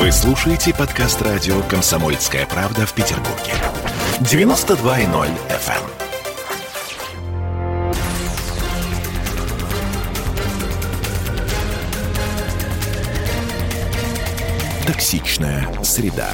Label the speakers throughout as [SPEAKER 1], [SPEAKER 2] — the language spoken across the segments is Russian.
[SPEAKER 1] Вы слушаете подкаст радио «Комсомольская правда» в Петербурге. 92.0 FM. Токсичная среда.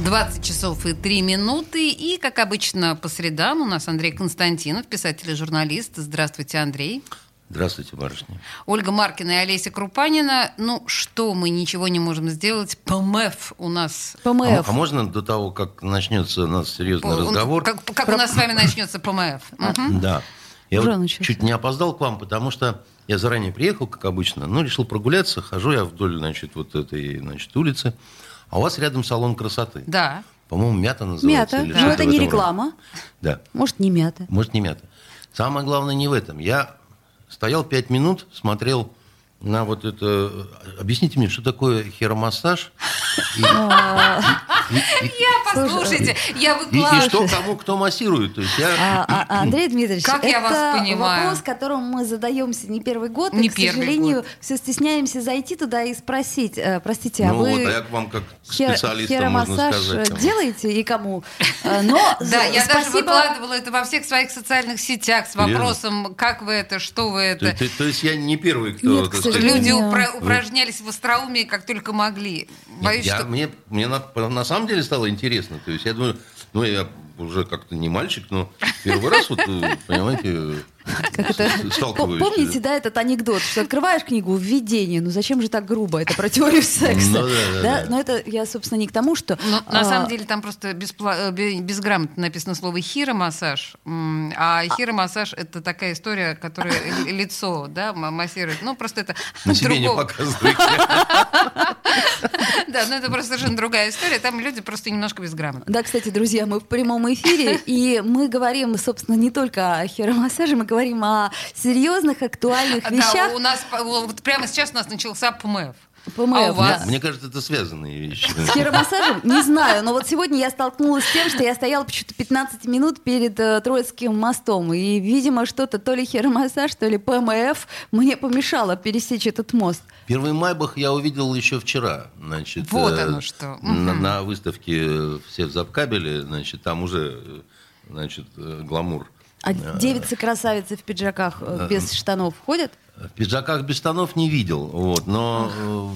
[SPEAKER 2] 20 часов и 3 минуты. И, как обычно, по средам у нас Андрей Константинов, писатель и журналист. Здравствуйте, Андрей.
[SPEAKER 3] Барышня.
[SPEAKER 2] Ольга Маркина и Олеся Крупанина. Ну, что мы ничего не можем сделать? ПМФ у нас.
[SPEAKER 3] ПМФ. А, а можно до того, как начнется у нас серьезный По, разговор?
[SPEAKER 2] Как, как Про... у нас с вами начнется ПМФ?
[SPEAKER 3] Угу. Да. Я вот чуть не опоздал к вам, потому что я заранее приехал, как обычно, но решил прогуляться. Хожу я вдоль, значит, вот этой, значит, улицы. А у вас рядом салон красоты.
[SPEAKER 2] Да.
[SPEAKER 3] По-моему, мята называется.
[SPEAKER 4] Мята. Но это не реклама.
[SPEAKER 3] Да.
[SPEAKER 4] Может, не мята.
[SPEAKER 3] Может, не мята. Самое главное не в этом. Я Стоял пять минут, смотрел на вот это... Объясните мне, что такое херомассаж?
[SPEAKER 2] Я, послушайте, я
[SPEAKER 3] выкладываю. И что кому кто массирует. То есть я...
[SPEAKER 4] А, а, Андрей Дмитриевич,
[SPEAKER 2] как я вас понимаю?
[SPEAKER 4] вопрос, которым мы задаемся не первый год, не и, к сожалению, все стесняемся зайти туда и спросить. Э, простите, а
[SPEAKER 3] ну
[SPEAKER 4] вы...
[SPEAKER 3] вот, а я к вам как специалистам можно сказать.
[SPEAKER 4] делаете и кому? Э, но
[SPEAKER 2] Да, я даже выкладывала это во всех своих социальных сетях с вопросом, как вы это, что вы это.
[SPEAKER 3] То есть я не первый, кто...
[SPEAKER 2] Люди упражнялись в остроумии, как только могли.
[SPEAKER 3] Боюсь, я, что... Мне, мне на, на самом деле стало интересно. То есть я думаю, ну, я уже как-то не мальчик, но первый раз, вот, э, понимаете,
[SPEAKER 4] как это? Помните, да, этот анекдот, что открываешь книгу «Введение», ну зачем же так грубо? Это про теорию секса. Ну, да, да. Но это я, собственно, не к тому, что...
[SPEAKER 2] Но, на а... самом деле там просто. Э, безграмотно написано слово «хиромассаж», а хиромассаж — это такая история, которая лицо да, массирует. Ну, просто это
[SPEAKER 3] На себе не показывайте.
[SPEAKER 2] Да, но это просто совершенно другая история. Там люди просто немножко безграмотны.
[SPEAKER 4] Да, кстати, друзья, мы в прямом эфире, и мы говорим, собственно, не только о хиромассаже, мы говорим о серьезных, актуальных вещах.
[SPEAKER 2] Да, у нас вот прямо сейчас у нас начался ПМФ.
[SPEAKER 4] ПМФ. А
[SPEAKER 3] у вас? Мне, мне кажется, это связанные вещи.
[SPEAKER 4] С хиромассажем? Не знаю, но вот сегодня я столкнулась с тем, что я стояла почему-то 15 минут перед э, Троицким мостом, и, видимо, что-то то ли хиромассаж, то ли ПМФ мне помешало пересечь этот мост.
[SPEAKER 3] Первый майбах я увидел еще вчера. Значит,
[SPEAKER 2] вот э, оно что.
[SPEAKER 3] На, на выставке «Все в Запкабеле», значит, там уже значит, э, гламур
[SPEAKER 4] а девицы-красавицы в пиджаках э, без штанов ходят?
[SPEAKER 3] В пиджаках без штанов не видел. Вот, но, э,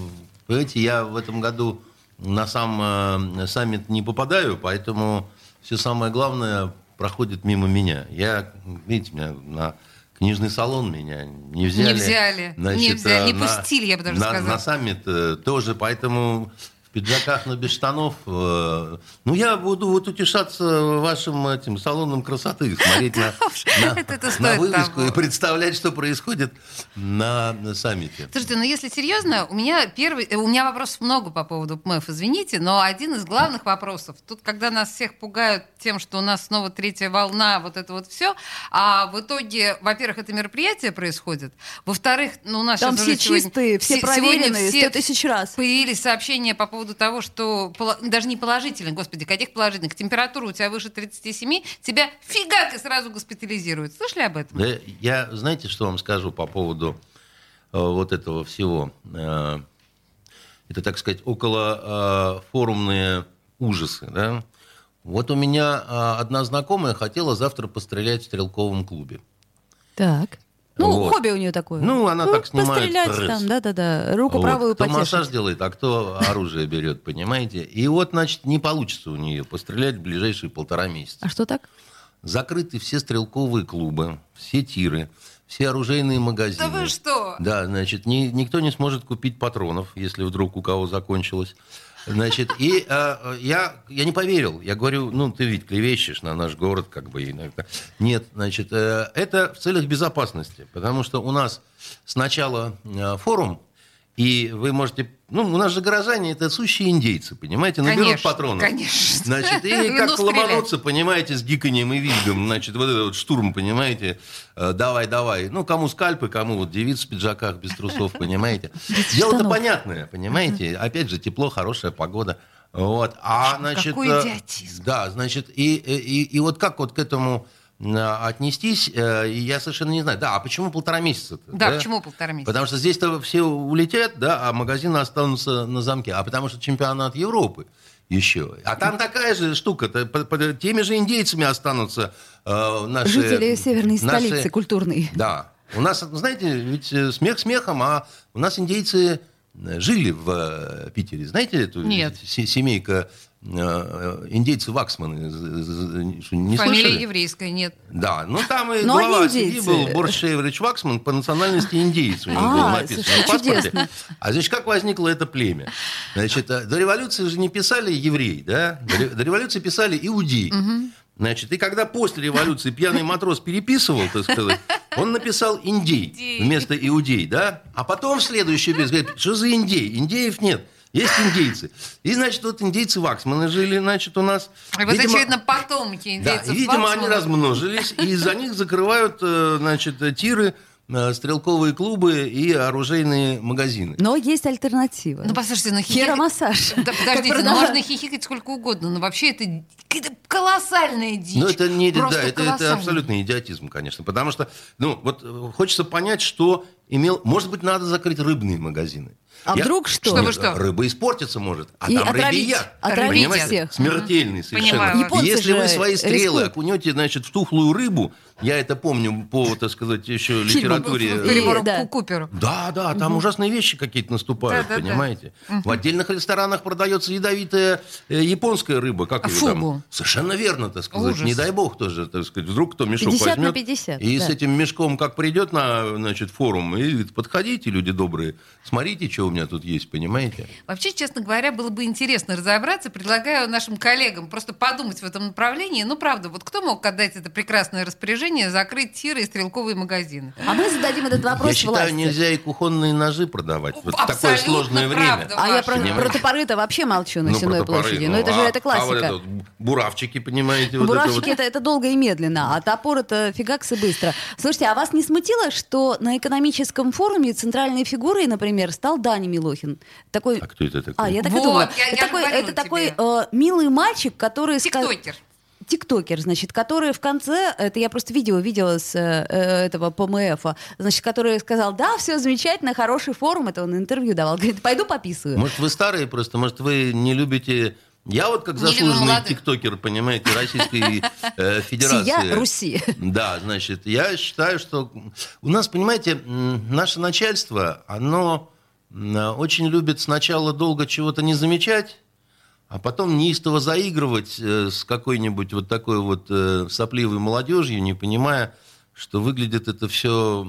[SPEAKER 3] понимаете, я в этом году на сам э, саммит не попадаю, поэтому все самое главное проходит мимо меня. Я, видите, меня на книжный салон меня не взяли.
[SPEAKER 2] Не взяли, Значит, не взяли, не пустили, я бы даже
[SPEAKER 3] на,
[SPEAKER 2] сказала.
[SPEAKER 3] На саммит тоже, поэтому в пиджаках, но без штанов. Э, ну, я буду вот утешаться вашим этим салоном красоты, смотреть на, на, на вывеску и представлять, что происходит на, на саммите.
[SPEAKER 2] Слушайте, ну если серьезно, у меня первый, э, у меня вопросов много по поводу ПМЭФ, извините, но один из главных вопросов, тут, когда нас всех пугают тем, что у нас снова третья волна, вот это вот все, а в итоге, во-первых, это мероприятие происходит, во-вторых, ну у нас
[SPEAKER 4] Там все чистые, все проверенные,
[SPEAKER 2] все тысяч раз. Появились сообщения по поводу поводу того, что даже не положительных, господи, каких положительных, температура у тебя выше 37, тебя фигак и сразу госпитализируют. Слышали об этом?
[SPEAKER 3] Да, я, знаете, что вам скажу по поводу э, вот этого всего? Э, это, так сказать, около э, форумные ужасы, да? Вот у меня э, одна знакомая хотела завтра пострелять в стрелковом клубе.
[SPEAKER 4] Так. Ну, вот. хобби у нее такое.
[SPEAKER 3] Ну, она ну, так снимает
[SPEAKER 4] Пострелять
[SPEAKER 3] стресс.
[SPEAKER 4] там, да-да-да, руку
[SPEAKER 3] вот.
[SPEAKER 4] правую
[SPEAKER 3] Кто
[SPEAKER 4] потешить.
[SPEAKER 3] массаж делает, а кто оружие берет, понимаете? И вот, значит, не получится у нее пострелять в ближайшие полтора месяца.
[SPEAKER 4] А что так?
[SPEAKER 3] Закрыты все стрелковые клубы, все тиры, все оружейные магазины.
[SPEAKER 2] Да вы что?
[SPEAKER 3] Да, значит, ни, никто не сможет купить патронов, если вдруг у кого закончилось. Значит, и э, я, я не поверил. Я говорю, ну, ты ведь клевещешь на наш город, как бы иногда. Нет, значит, э, это в целях безопасности, потому что у нас сначала э, форум, и вы можете... Ну, у нас же горожане это сущие индейцы, понимаете? Наберут
[SPEAKER 2] конечно,
[SPEAKER 3] патронов.
[SPEAKER 2] Конечно.
[SPEAKER 3] Значит, и как ломануться, понимаете, с гиканьем и визгом. Значит, вот этот вот штурм, понимаете? Э, давай, давай. Ну, кому скальпы, кому вот девиц в пиджаках без трусов, понимаете? Дело-то понятное, понимаете? Опять же, тепло, хорошая погода. Вот. А, значит,
[SPEAKER 2] Какой
[SPEAKER 3] э,
[SPEAKER 2] идиотизм.
[SPEAKER 3] Да, значит, и, и, и вот как вот к этому отнестись, э, и я совершенно не знаю. Да, а почему полтора месяца?
[SPEAKER 2] Да, почему полтора месяца?
[SPEAKER 3] Потому что здесь-то все улетят, да, а магазины останутся на замке. А потому что чемпионат Европы еще. А там такая же штука. -то, под, под, теми же индейцами останутся э, наши...
[SPEAKER 4] Жители северной
[SPEAKER 3] наши,
[SPEAKER 4] столицы культурной.
[SPEAKER 3] Да. У нас, знаете, ведь э, смех смехом, а у нас индейцы э, жили в э, Питере. Знаете эту
[SPEAKER 2] Нет.
[SPEAKER 3] семейка индейцы Ваксманы?
[SPEAKER 2] Не Фамилия слышали? еврейская, нет.
[SPEAKER 3] Да, ну там и Но глава семьи был Борис Шейвович Ваксман, по национальности индейец у него а, было написано слушай, в паспорте. Чудесно. А значит, как возникло это племя? Значит, до революции же не писали еврей, да? До революции писали иудей. Угу. Значит, и когда после революции пьяный матрос переписывал, так сказать, он написал индей вместо иудей, да? А потом в следующий говорит, что за индей? Индеев нет. Есть индейцы. И, значит, вот индейцы Ваксманы жили, значит, у нас.
[SPEAKER 2] И вот, видимо, очевидно, потомки индейцев
[SPEAKER 3] Да, и, видимо,
[SPEAKER 2] Ваксмана.
[SPEAKER 3] они размножились, и из-за них закрывают, э, значит, тиры Э, стрелковые клубы и оружейные магазины.
[SPEAKER 4] Но есть альтернатива.
[SPEAKER 2] Ну, послушайте, ну,
[SPEAKER 4] хиромассаж.
[SPEAKER 2] Да, подождите, ну, можно хихикать сколько угодно, но вообще это, это колоссальная дичь.
[SPEAKER 3] Ну, это не да, это, это абсолютный идиотизм, конечно. Потому что, ну, вот э, хочется понять, что имел... Может быть, надо закрыть рыбные магазины.
[SPEAKER 4] А Я... вдруг что?
[SPEAKER 2] Чтобы что?
[SPEAKER 3] Рыба испортиться может. А
[SPEAKER 4] и
[SPEAKER 3] там
[SPEAKER 4] отравить,
[SPEAKER 3] рыбий
[SPEAKER 4] Отравить всех.
[SPEAKER 3] Смертельный
[SPEAKER 2] совершенно.
[SPEAKER 4] Понимаю.
[SPEAKER 3] Если вы свои стрелы
[SPEAKER 4] рискуют.
[SPEAKER 3] окунете, значит, в тухлую рыбу, я это помню по, так сказать, еще литературе.
[SPEAKER 4] Да.
[SPEAKER 2] Куперу.
[SPEAKER 3] Да, да, там угу. ужасные вещи какие-то наступают,
[SPEAKER 2] да, да,
[SPEAKER 3] понимаете?
[SPEAKER 2] Да.
[SPEAKER 3] В отдельных ресторанах продается ядовитая э, японская рыба, как ее
[SPEAKER 2] Фугу.
[SPEAKER 3] там? Совершенно верно, так сказать.
[SPEAKER 2] Ужас.
[SPEAKER 3] Не дай бог тоже, так сказать, вдруг кто мешок
[SPEAKER 4] 50
[SPEAKER 3] возьмет.
[SPEAKER 4] на 50,
[SPEAKER 3] и
[SPEAKER 4] да.
[SPEAKER 3] с этим мешком как придет на, значит, форум, и говорит, подходите, люди добрые, смотрите, что у меня тут есть, понимаете?
[SPEAKER 2] Вообще, честно говоря, было бы интересно разобраться. Предлагаю нашим коллегам просто подумать в этом направлении. Ну, правда, вот кто мог отдать это прекрасное распоряжение закрыть тиры и стрелковые магазины?
[SPEAKER 4] А мы зададим этот вопрос
[SPEAKER 3] Я считаю,
[SPEAKER 4] власти.
[SPEAKER 3] нельзя и кухонные ножи продавать в такое
[SPEAKER 2] Абсолютно
[SPEAKER 3] сложное
[SPEAKER 2] правда,
[SPEAKER 3] время.
[SPEAKER 4] А я про,
[SPEAKER 3] Понимаете?
[SPEAKER 4] про топоры-то вообще молчу на
[SPEAKER 3] Ну,
[SPEAKER 4] Сенной площади.
[SPEAKER 3] ну,
[SPEAKER 4] Но это же
[SPEAKER 3] а-
[SPEAKER 4] это
[SPEAKER 3] А вот
[SPEAKER 4] классика.
[SPEAKER 3] это вот буравчики, понимаете, вот
[SPEAKER 4] Буравчики
[SPEAKER 3] это вот.
[SPEAKER 4] это, это долго и медленно, а топор это фигакс и быстро. Слушайте, а вас не смутило, что на экономическом форуме центральной фигурой, например, стал Даня Милохин? Такой...
[SPEAKER 3] А кто это такой?
[SPEAKER 4] А, я так и
[SPEAKER 2] Вот,
[SPEAKER 4] думала.
[SPEAKER 2] я- я
[SPEAKER 4] это такой,
[SPEAKER 2] говорила
[SPEAKER 4] это такой э, милый мальчик, который...
[SPEAKER 2] Тиктокер.
[SPEAKER 4] Тиктокер, значит, который в конце, это я просто видео видела с э, этого ПМФ, значит, который сказал, да, все замечательно, хороший форум, это он интервью давал, говорит, пойду пописываю.
[SPEAKER 3] Может, вы старые просто, может, вы не любите... Я вот как заслуженный тиктокер, понимаете, Российской э, Федерации.
[SPEAKER 4] Сия Руси.
[SPEAKER 3] Да, значит, я считаю, что у нас, понимаете, наше начальство, оно очень любит сначала долго чего-то не замечать, а потом неистово заигрывать э, с какой-нибудь вот такой вот э, сопливой молодежью, не понимая, что выглядит это все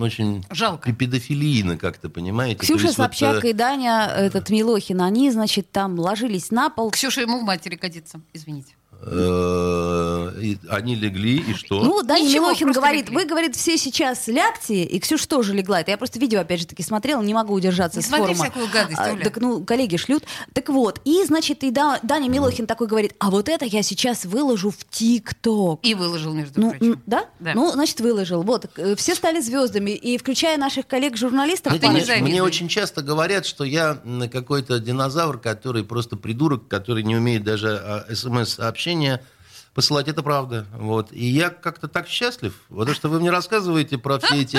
[SPEAKER 3] очень
[SPEAKER 2] Жалко.
[SPEAKER 3] педофилийно как-то, понимаете?
[SPEAKER 4] Ксюша
[SPEAKER 3] есть вот, э,
[SPEAKER 4] Собчак и Даня, этот Милохин, они, значит, там ложились на пол.
[SPEAKER 2] Ксюша ему в матери годится, извините.
[SPEAKER 3] Э, и они легли, и что?
[SPEAKER 4] Ну, Даня
[SPEAKER 2] Ничего,
[SPEAKER 4] Милохин говорит,
[SPEAKER 2] легли.
[SPEAKER 4] вы, говорит, все сейчас лягте, и Ксюша тоже легла. Это я просто видео, опять же таки, смотрела, не могу удержаться
[SPEAKER 2] Не
[SPEAKER 4] с
[SPEAKER 2] смотри
[SPEAKER 4] форума.
[SPEAKER 2] всякую гадость,
[SPEAKER 4] А, так, ну, коллеги шлют. Так вот, и, значит, и Да- Даня Милохин такой говорит, а вот это я сейчас выложу в ТикТок.
[SPEAKER 2] И выложил, между
[SPEAKER 4] Ну,
[SPEAKER 2] прочим.
[SPEAKER 4] да?
[SPEAKER 2] Да.
[SPEAKER 4] Ну, значит, выложил. Вот, э, все стали звездами, и включая наших коллег-журналистов.
[SPEAKER 3] Мне,
[SPEAKER 2] завидуй.
[SPEAKER 3] мне очень часто говорят, что я какой-то динозавр, который просто придурок, который не умеет даже а, смс-сообщения посылать. Это правда. Вот. И я как-то так счастлив, потому что вы мне рассказываете про все эти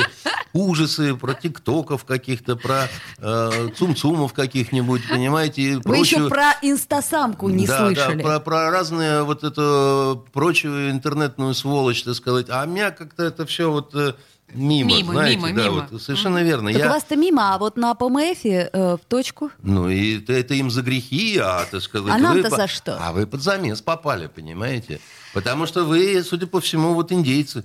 [SPEAKER 3] ужасы, про тиктоков каких-то, про э, цум-цумов каких-нибудь, понимаете, и
[SPEAKER 4] Вы
[SPEAKER 3] прочую-
[SPEAKER 4] еще про инстасамку не
[SPEAKER 3] да,
[SPEAKER 4] слышали.
[SPEAKER 3] Да, про, про разные вот эту прочую интернетную сволочь, так сказать. А меня как-то это все вот э, мимо,
[SPEAKER 2] Мимо,
[SPEAKER 3] знаете,
[SPEAKER 2] мимо,
[SPEAKER 3] да,
[SPEAKER 2] мимо.
[SPEAKER 3] вот совершенно верно.
[SPEAKER 4] Так
[SPEAKER 3] Я-
[SPEAKER 4] у вас-то мимо, а вот на ПМФе э, в точку.
[SPEAKER 3] Ну, и это, это им за грехи, а, так сказать...
[SPEAKER 4] А
[SPEAKER 3] вы
[SPEAKER 4] нам-то
[SPEAKER 3] по-
[SPEAKER 4] за что?
[SPEAKER 3] А вы под замес попали, понимаете? Потому что вы, судя по всему, вот индейцы,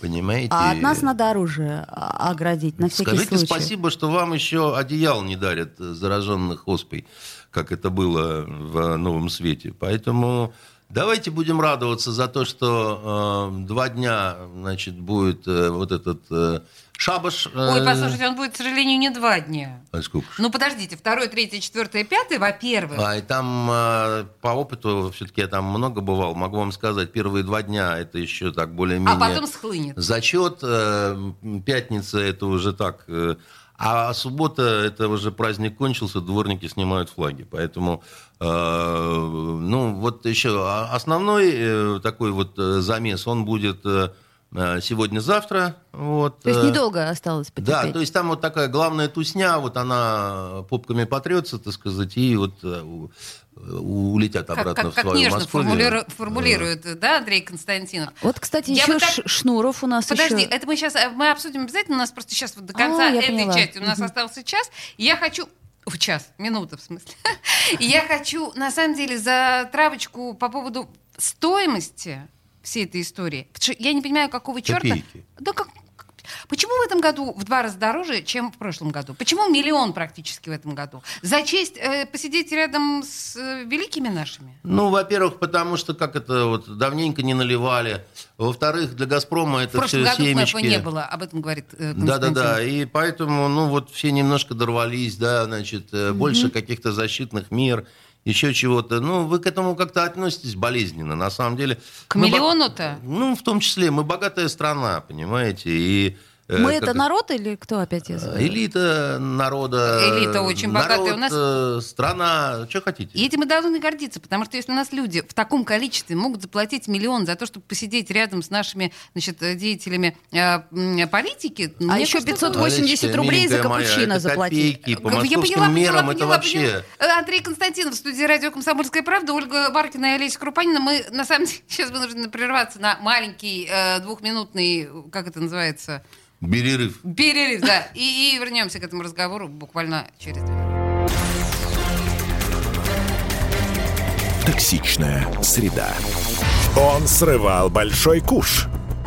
[SPEAKER 3] понимаете?
[SPEAKER 4] А от нас надо оружие а, оградить, на всякий
[SPEAKER 3] Скажите
[SPEAKER 4] случай.
[SPEAKER 3] спасибо, что вам еще одеял не дарят э, зараженных оспой, как это было в Новом Свете. Поэтому давайте будем радоваться за то, что э, два дня, значит, будет э, вот этот э, шабаш. э,
[SPEAKER 2] Ой, послушайте, он будет, к сожалению, не два дня.
[SPEAKER 3] а сколько?
[SPEAKER 2] Ну, подождите, второй, третий, четвертый, пятый, во-первых.
[SPEAKER 3] А, и там э, по опыту, все-таки я там много бывал, могу вам сказать, первые два дня это еще так более-менее...
[SPEAKER 2] А потом схлынет.
[SPEAKER 3] Зачет, э, пятница это уже так... э, А суббота это уже праздник кончился, дворники снимают флаги. Поэтому, э, ну, вот еще основной э, такой вот э, замес, он будет сегодня-завтра. Вот,
[SPEAKER 4] То есть
[SPEAKER 3] э,
[SPEAKER 4] недолго осталось потерпеть.
[SPEAKER 3] Да, то есть там вот такая главная тусня, вот она попками потрется, так сказать, и вот э, улетят
[SPEAKER 2] Как,
[SPEAKER 3] обратно
[SPEAKER 2] как-
[SPEAKER 3] в
[SPEAKER 2] как
[SPEAKER 3] свою
[SPEAKER 2] нежно
[SPEAKER 3] Московию.
[SPEAKER 2] формулиру- формулирует, да, Андрей Константинов?
[SPEAKER 4] Вот, кстати,
[SPEAKER 2] Я
[SPEAKER 4] еще
[SPEAKER 2] так-
[SPEAKER 4] Шнуров у нас
[SPEAKER 2] Подожди,
[SPEAKER 4] еще...
[SPEAKER 2] это мы сейчас мы обсудим обязательно. У нас просто сейчас вот до
[SPEAKER 4] А,
[SPEAKER 2] конца
[SPEAKER 4] я
[SPEAKER 2] этой
[SPEAKER 4] поняла.
[SPEAKER 2] части у нас
[SPEAKER 4] Мгм.
[SPEAKER 2] остался час. Я хочу в час, минута в смысле. Я хочу, на самом деле, за травочку по поводу стоимости всей этой истории. Я не понимаю, какого черта.
[SPEAKER 3] Копейки.
[SPEAKER 2] Да как, Почему в этом году в два раза дороже, чем в прошлом году? Почему миллион практически в этом году? За честь э, посидеть рядом с э, великими нашими?
[SPEAKER 3] Ну, во-первых, потому что как это вот давненько не наливали. Во-вторых, для Газпрома
[SPEAKER 2] В
[SPEAKER 3] это
[SPEAKER 2] прошлом
[SPEAKER 3] все
[SPEAKER 2] году
[SPEAKER 3] семечки.
[SPEAKER 2] КНП не было, об этом говорит э,
[SPEAKER 3] Да, да,
[SPEAKER 2] Константин.
[SPEAKER 3] да. И поэтому, ну, вот все немножко дорвались, да, значит, э, больше каких-то защитных мер, еще чего-то. Ну, вы к этому как-то относитесь болезненно, на самом деле.
[SPEAKER 2] К миллиону-то?
[SPEAKER 3] Ну, в том числе, мы богатая страна, понимаете, и... э,
[SPEAKER 4] Мы это народ или кто опять? я забыла?
[SPEAKER 3] Элита народа.
[SPEAKER 2] Элита очень богатая.
[SPEAKER 3] народ,
[SPEAKER 2] У нас-
[SPEAKER 3] э, страна, что хотите.
[SPEAKER 2] И этим мы должны гордиться, потому что если у нас люди в таком количестве могут заплатить миллион за то, чтобы посидеть рядом с нашими значит, деятелями э, политики,
[SPEAKER 4] А еще
[SPEAKER 2] кажется,
[SPEAKER 4] 500
[SPEAKER 2] это-
[SPEAKER 4] 80
[SPEAKER 3] Алечка,
[SPEAKER 4] рублей за
[SPEAKER 3] моя,
[SPEAKER 4] капучино
[SPEAKER 3] это
[SPEAKER 4] заплатить.
[SPEAKER 3] копейки. По
[SPEAKER 2] Я поняла,
[SPEAKER 3] мерам
[SPEAKER 2] поняла,
[SPEAKER 3] это
[SPEAKER 2] поняла,
[SPEAKER 3] вообще...
[SPEAKER 2] поняла. Андрей Константинов в студии радио «Комсомольская правда», Ольга Баркина и Олеся Крупанина. Мы, на самом деле, сейчас вынуждены прерваться на маленький двухминутный, как это называется,
[SPEAKER 3] Перерыв.
[SPEAKER 2] перерыв, да. И, и вернемся к этому разговору буквально через две минуты.
[SPEAKER 1] Токсичная среда.
[SPEAKER 5] Он срывал большой куш.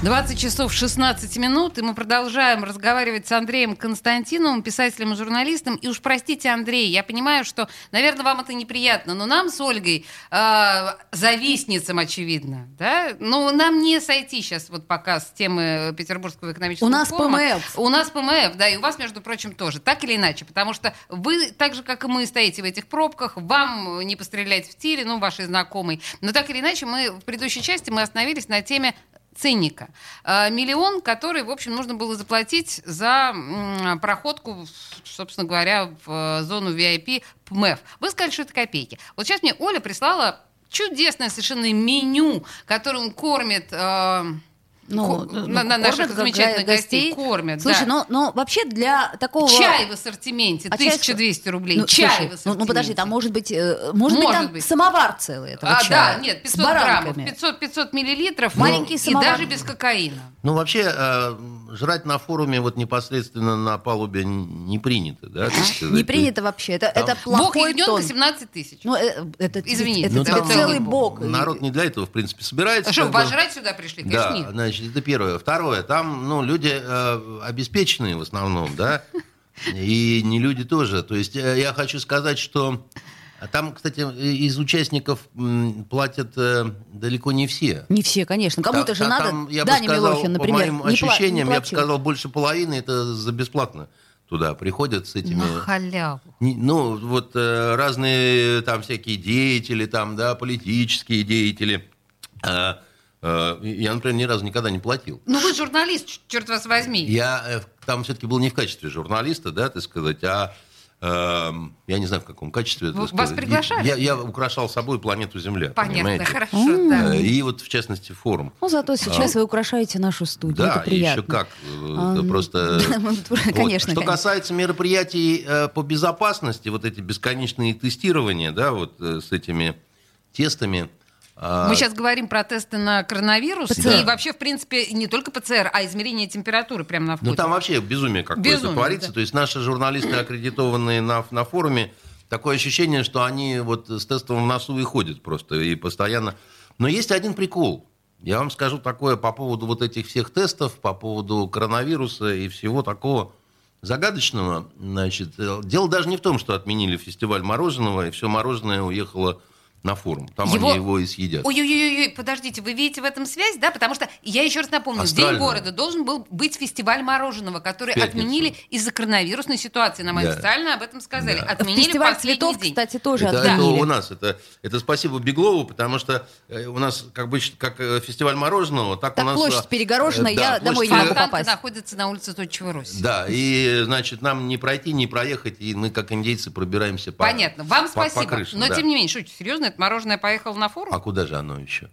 [SPEAKER 2] 20 часов 16 минут, и мы продолжаем разговаривать с Андреем Константиновым, писателем и журналистом. И уж простите, Андрей, я понимаю, что, наверное, вам это неприятно, но нам с Ольгой, э, завистницам, очевидно, да, но нам не сойти сейчас вот пока с темы Петербургского экономического
[SPEAKER 4] У нас
[SPEAKER 2] форума.
[SPEAKER 4] ПМФ.
[SPEAKER 2] У нас ПМФ, да, и у вас, между прочим, тоже, так или иначе, потому что вы, так же, как и мы, стоите в этих пробках, вам не пострелять в тире, ну, ваши знакомые, но так или иначе, мы в предыдущей части мы остановились на теме ценника. Э, Миллион, который, в общем, нужно было заплатить за проходку, собственно говоря, в э, зону VIP ПМФ. Вы сказали, что это копейки. Вот сейчас мне Оля прислала чудесное совершенно меню, которым кормит... э,
[SPEAKER 4] Ну, ну,
[SPEAKER 2] на, на наших замечательных гостей,
[SPEAKER 4] гостей.
[SPEAKER 2] кормят.
[SPEAKER 4] Слушай,
[SPEAKER 2] да.
[SPEAKER 4] ну, ну вообще для такого...
[SPEAKER 2] Чай в ассортименте,
[SPEAKER 4] А чай
[SPEAKER 2] 1200 рублей.
[SPEAKER 4] Ну,
[SPEAKER 2] чай
[SPEAKER 4] слушай,
[SPEAKER 2] в
[SPEAKER 4] ну,
[SPEAKER 2] ассортименте.
[SPEAKER 4] ну, подожди, там может быть, э, может, быть
[SPEAKER 2] Может
[SPEAKER 4] там
[SPEAKER 2] быть.
[SPEAKER 4] самовар целый этого
[SPEAKER 2] А,
[SPEAKER 4] чая.
[SPEAKER 2] да, нет,
[SPEAKER 4] с
[SPEAKER 2] 500 граммов,
[SPEAKER 4] баранками.
[SPEAKER 2] 500, 500 миллилитров.
[SPEAKER 4] Маленький
[SPEAKER 2] и
[SPEAKER 4] самовар.
[SPEAKER 2] даже без кокаина.
[SPEAKER 3] Ну, вообще, э, жрать на форуме вот непосредственно на палубе не принято, да? сказать.
[SPEAKER 4] Не принято вообще, это, это
[SPEAKER 2] Бог
[SPEAKER 4] плохой
[SPEAKER 2] ягненка
[SPEAKER 4] тон.
[SPEAKER 2] 17 тысяч.
[SPEAKER 4] Ну, э, это,
[SPEAKER 2] Извините,
[SPEAKER 4] это
[SPEAKER 3] Ну,
[SPEAKER 4] целый бок.
[SPEAKER 3] Народ не для этого, в принципе, собирается.
[SPEAKER 2] А что, вожрать сюда пришли? Конечно,
[SPEAKER 3] Да,
[SPEAKER 2] нет.
[SPEAKER 3] Значит, это первое. Второе, там, ну, люди э, обеспеченные в основном, да, и не люди тоже. То есть э, я хочу сказать, что там, кстати, из участников платят э, далеко не все.
[SPEAKER 4] Не все, конечно. Кому-то же надо.
[SPEAKER 3] там, я бы
[SPEAKER 4] Даня
[SPEAKER 3] сказал,
[SPEAKER 4] Милохин,
[SPEAKER 3] по
[SPEAKER 4] например,
[SPEAKER 3] моим
[SPEAKER 4] не пла- не
[SPEAKER 3] ощущениям, я бы сказал, больше половины это за бесплатно туда приходят с этими...
[SPEAKER 2] На халяву.
[SPEAKER 3] Не- Ну, вот э, разные там всякие деятели, там, да, политические деятели. Э, я, например, ни разу никогда не платил.
[SPEAKER 2] Ну вы журналист, черт вас возьми.
[SPEAKER 3] Я э, там все-таки был не в качестве журналиста, да, так сказать, а эм, я не знаю, в каком качестве
[SPEAKER 2] Вы-
[SPEAKER 3] сказать.
[SPEAKER 2] вас приглашали?
[SPEAKER 3] Я, я украшал собой планету Земля,
[SPEAKER 2] Понятно,
[SPEAKER 3] понимаете?
[SPEAKER 2] хорошо, да.
[SPEAKER 3] Э, И вот, в частности, форум.
[SPEAKER 4] Ну, зато сейчас вы украшаете нашу студию.
[SPEAKER 3] А. Да,
[SPEAKER 4] это приятно.
[SPEAKER 3] еще как. э,
[SPEAKER 4] А,
[SPEAKER 3] Это
[SPEAKER 4] ну,
[SPEAKER 3] просто... Вот.
[SPEAKER 4] Конечно,
[SPEAKER 3] Что касается мероприятий э, по безопасности, вот эти бесконечные тестирования, да, вот э, с этими тестами. А,
[SPEAKER 2] Мы сейчас говорим про тесты на коронавирус
[SPEAKER 4] ПЦР.
[SPEAKER 2] и вообще, в принципе, не только ПЦР, а измерение температуры прямо на входе.
[SPEAKER 3] Ну, там вообще безумие какое-то творится.
[SPEAKER 2] да.
[SPEAKER 3] То есть наши журналисты, аккредитованные на, на форуме, такое ощущение, что они вот с тестом в носу и ходят просто, и постоянно. Но есть один прикол. Я вам скажу такое по поводу вот этих всех тестов, по поводу коронавируса и всего такого загадочного. Значит, э, дело даже не в том, что отменили фестиваль мороженого, и все мороженое уехало на форум. Там
[SPEAKER 2] Его-
[SPEAKER 3] они его и съедят.
[SPEAKER 2] Ой-ой-ой, подождите, вы видите в этом связь, да? Потому что, я еще раз напомню, в День города должен был быть фестиваль мороженого, который
[SPEAKER 3] пятницу.
[SPEAKER 2] отменили из-за коронавирусной ситуации. Нам
[SPEAKER 3] Да.
[SPEAKER 2] официально об этом сказали.
[SPEAKER 3] Да.
[SPEAKER 2] Отменили
[SPEAKER 4] Фестиваль цветов,
[SPEAKER 2] день.
[SPEAKER 4] кстати, тоже
[SPEAKER 3] это,
[SPEAKER 4] отменили.
[SPEAKER 3] это у нас. Это, это спасибо Беглову, потому что э, у нас как бы как э, фестиваль мороженого, так,
[SPEAKER 4] Так
[SPEAKER 3] у нас...
[SPEAKER 4] площадь
[SPEAKER 3] э,
[SPEAKER 4] перегорожена,
[SPEAKER 3] э,
[SPEAKER 4] я
[SPEAKER 3] да,
[SPEAKER 4] домой не могу попасть.
[SPEAKER 2] находится на улице Точего Русь.
[SPEAKER 3] Да, и, значит, нам не пройти, не проехать, и мы, как индейцы, пробираемся по
[SPEAKER 2] Понятно. Вам
[SPEAKER 3] по- по
[SPEAKER 2] спасибо.
[SPEAKER 3] крышам,
[SPEAKER 2] Но,
[SPEAKER 3] да.
[SPEAKER 2] тем не менее, шутите, серьезно, это мороженое поехало на форум?
[SPEAKER 3] А куда же оно еще?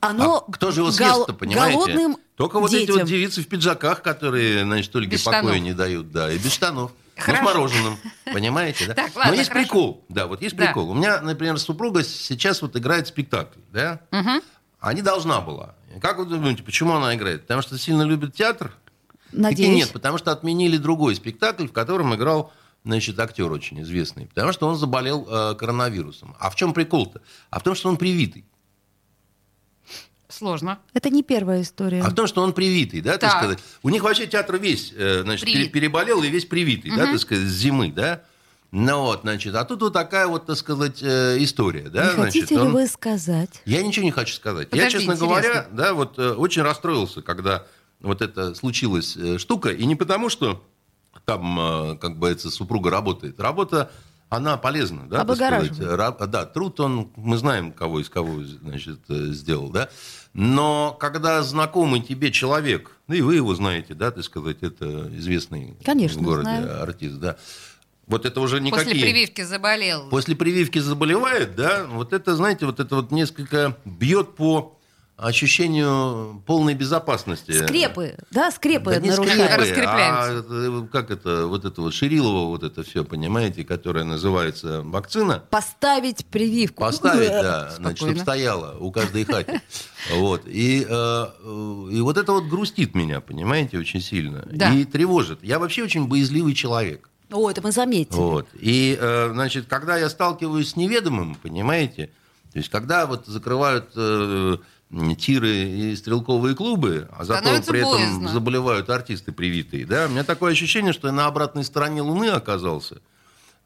[SPEAKER 4] Оно
[SPEAKER 3] А кто же его
[SPEAKER 4] гол-
[SPEAKER 3] съест-то, понимаете?
[SPEAKER 4] голодным
[SPEAKER 3] Только вот эти вот
[SPEAKER 4] детям.
[SPEAKER 3] девицы в пиджаках, которые, значит, Ольге
[SPEAKER 2] Без
[SPEAKER 3] покоя
[SPEAKER 2] штанов.
[SPEAKER 3] не дают, да, и без штанов. Ну, с мороженым, понимаете, да?
[SPEAKER 2] Так, ладно,
[SPEAKER 3] Но есть
[SPEAKER 2] хорошо.
[SPEAKER 3] прикол, да, вот есть
[SPEAKER 2] Да.
[SPEAKER 3] прикол. У меня, например, супруга сейчас вот играет спектакль, да? А не должна была. Как вы думаете, почему она играет? Потому что сильно любит театр?
[SPEAKER 4] Надеюсь.
[SPEAKER 3] Таки нет, потому что отменили другой спектакль, в котором играл, значит, актер очень известный. Потому что он заболел э, коронавирусом. А в чем прикол-то? А в том, что он привитый.
[SPEAKER 2] Сложно.
[SPEAKER 4] Это не первая история.
[SPEAKER 3] А в том, что он привитый, да, так,
[SPEAKER 2] Так.
[SPEAKER 3] сказать. У них вообще театр весь, э, значит,
[SPEAKER 2] Привит.
[SPEAKER 3] пере- переболел и весь привитый, да, так сказать, с зимы, да. Ну вот, значит, а тут вот такая вот, так сказать, э, история, да,
[SPEAKER 4] не
[SPEAKER 3] значит.
[SPEAKER 4] хотите ли
[SPEAKER 3] он-
[SPEAKER 4] вы сказать?
[SPEAKER 3] Я ничего не хочу сказать.
[SPEAKER 2] Подожди,
[SPEAKER 3] я, честно
[SPEAKER 2] интересно.
[SPEAKER 3] говоря, да, вот э, очень расстроился, когда вот это случилась э, штука, и не потому, что там, э, как бы, эта супруга работает. Работа, она полезна, да, так сказать.
[SPEAKER 4] Облагораживает.
[SPEAKER 3] Ра- Да, труд, он, мы знаем, кого из кого, значит, э, сделал, да. Но когда знакомый тебе человек, ну и вы его знаете, да, так сказать, это известный
[SPEAKER 4] Конечно,
[SPEAKER 3] в городе
[SPEAKER 4] знаю.
[SPEAKER 3] артист, да. Вот это уже никакие...
[SPEAKER 2] После прививки заболел.
[SPEAKER 3] После прививки заболевает, да, вот это, знаете, вот это вот несколько бьет по ощущению полной безопасности.
[SPEAKER 4] Скрепы, да, скрепы
[SPEAKER 3] Да
[SPEAKER 4] нарушают.
[SPEAKER 3] скрепы,
[SPEAKER 2] Раскрепляются.
[SPEAKER 3] а, э, как это, вот это вот Ширилова, вот это все, понимаете, которое называется вакцина.
[SPEAKER 4] Поставить прививку.
[SPEAKER 3] Поставить, да, значит, чтобы
[SPEAKER 2] Спокойно.
[SPEAKER 3] стояла у каждой хаты. Вот. И, э, э, и вот это вот грустит меня, понимаете, очень сильно.
[SPEAKER 2] Да.
[SPEAKER 3] И тревожит. Я вообще очень боязливый человек.
[SPEAKER 4] О, это мы заметили.
[SPEAKER 3] Вот. И, э, значит, когда я сталкиваюсь с неведомым, понимаете, то есть когда вот закрывают э, тиры и стрелковые клубы, а зато
[SPEAKER 2] Становится
[SPEAKER 3] при этом
[SPEAKER 2] боязно.
[SPEAKER 3] заболевают артисты привитые, да, у меня такое ощущение, что я на обратной стороне Луны оказался.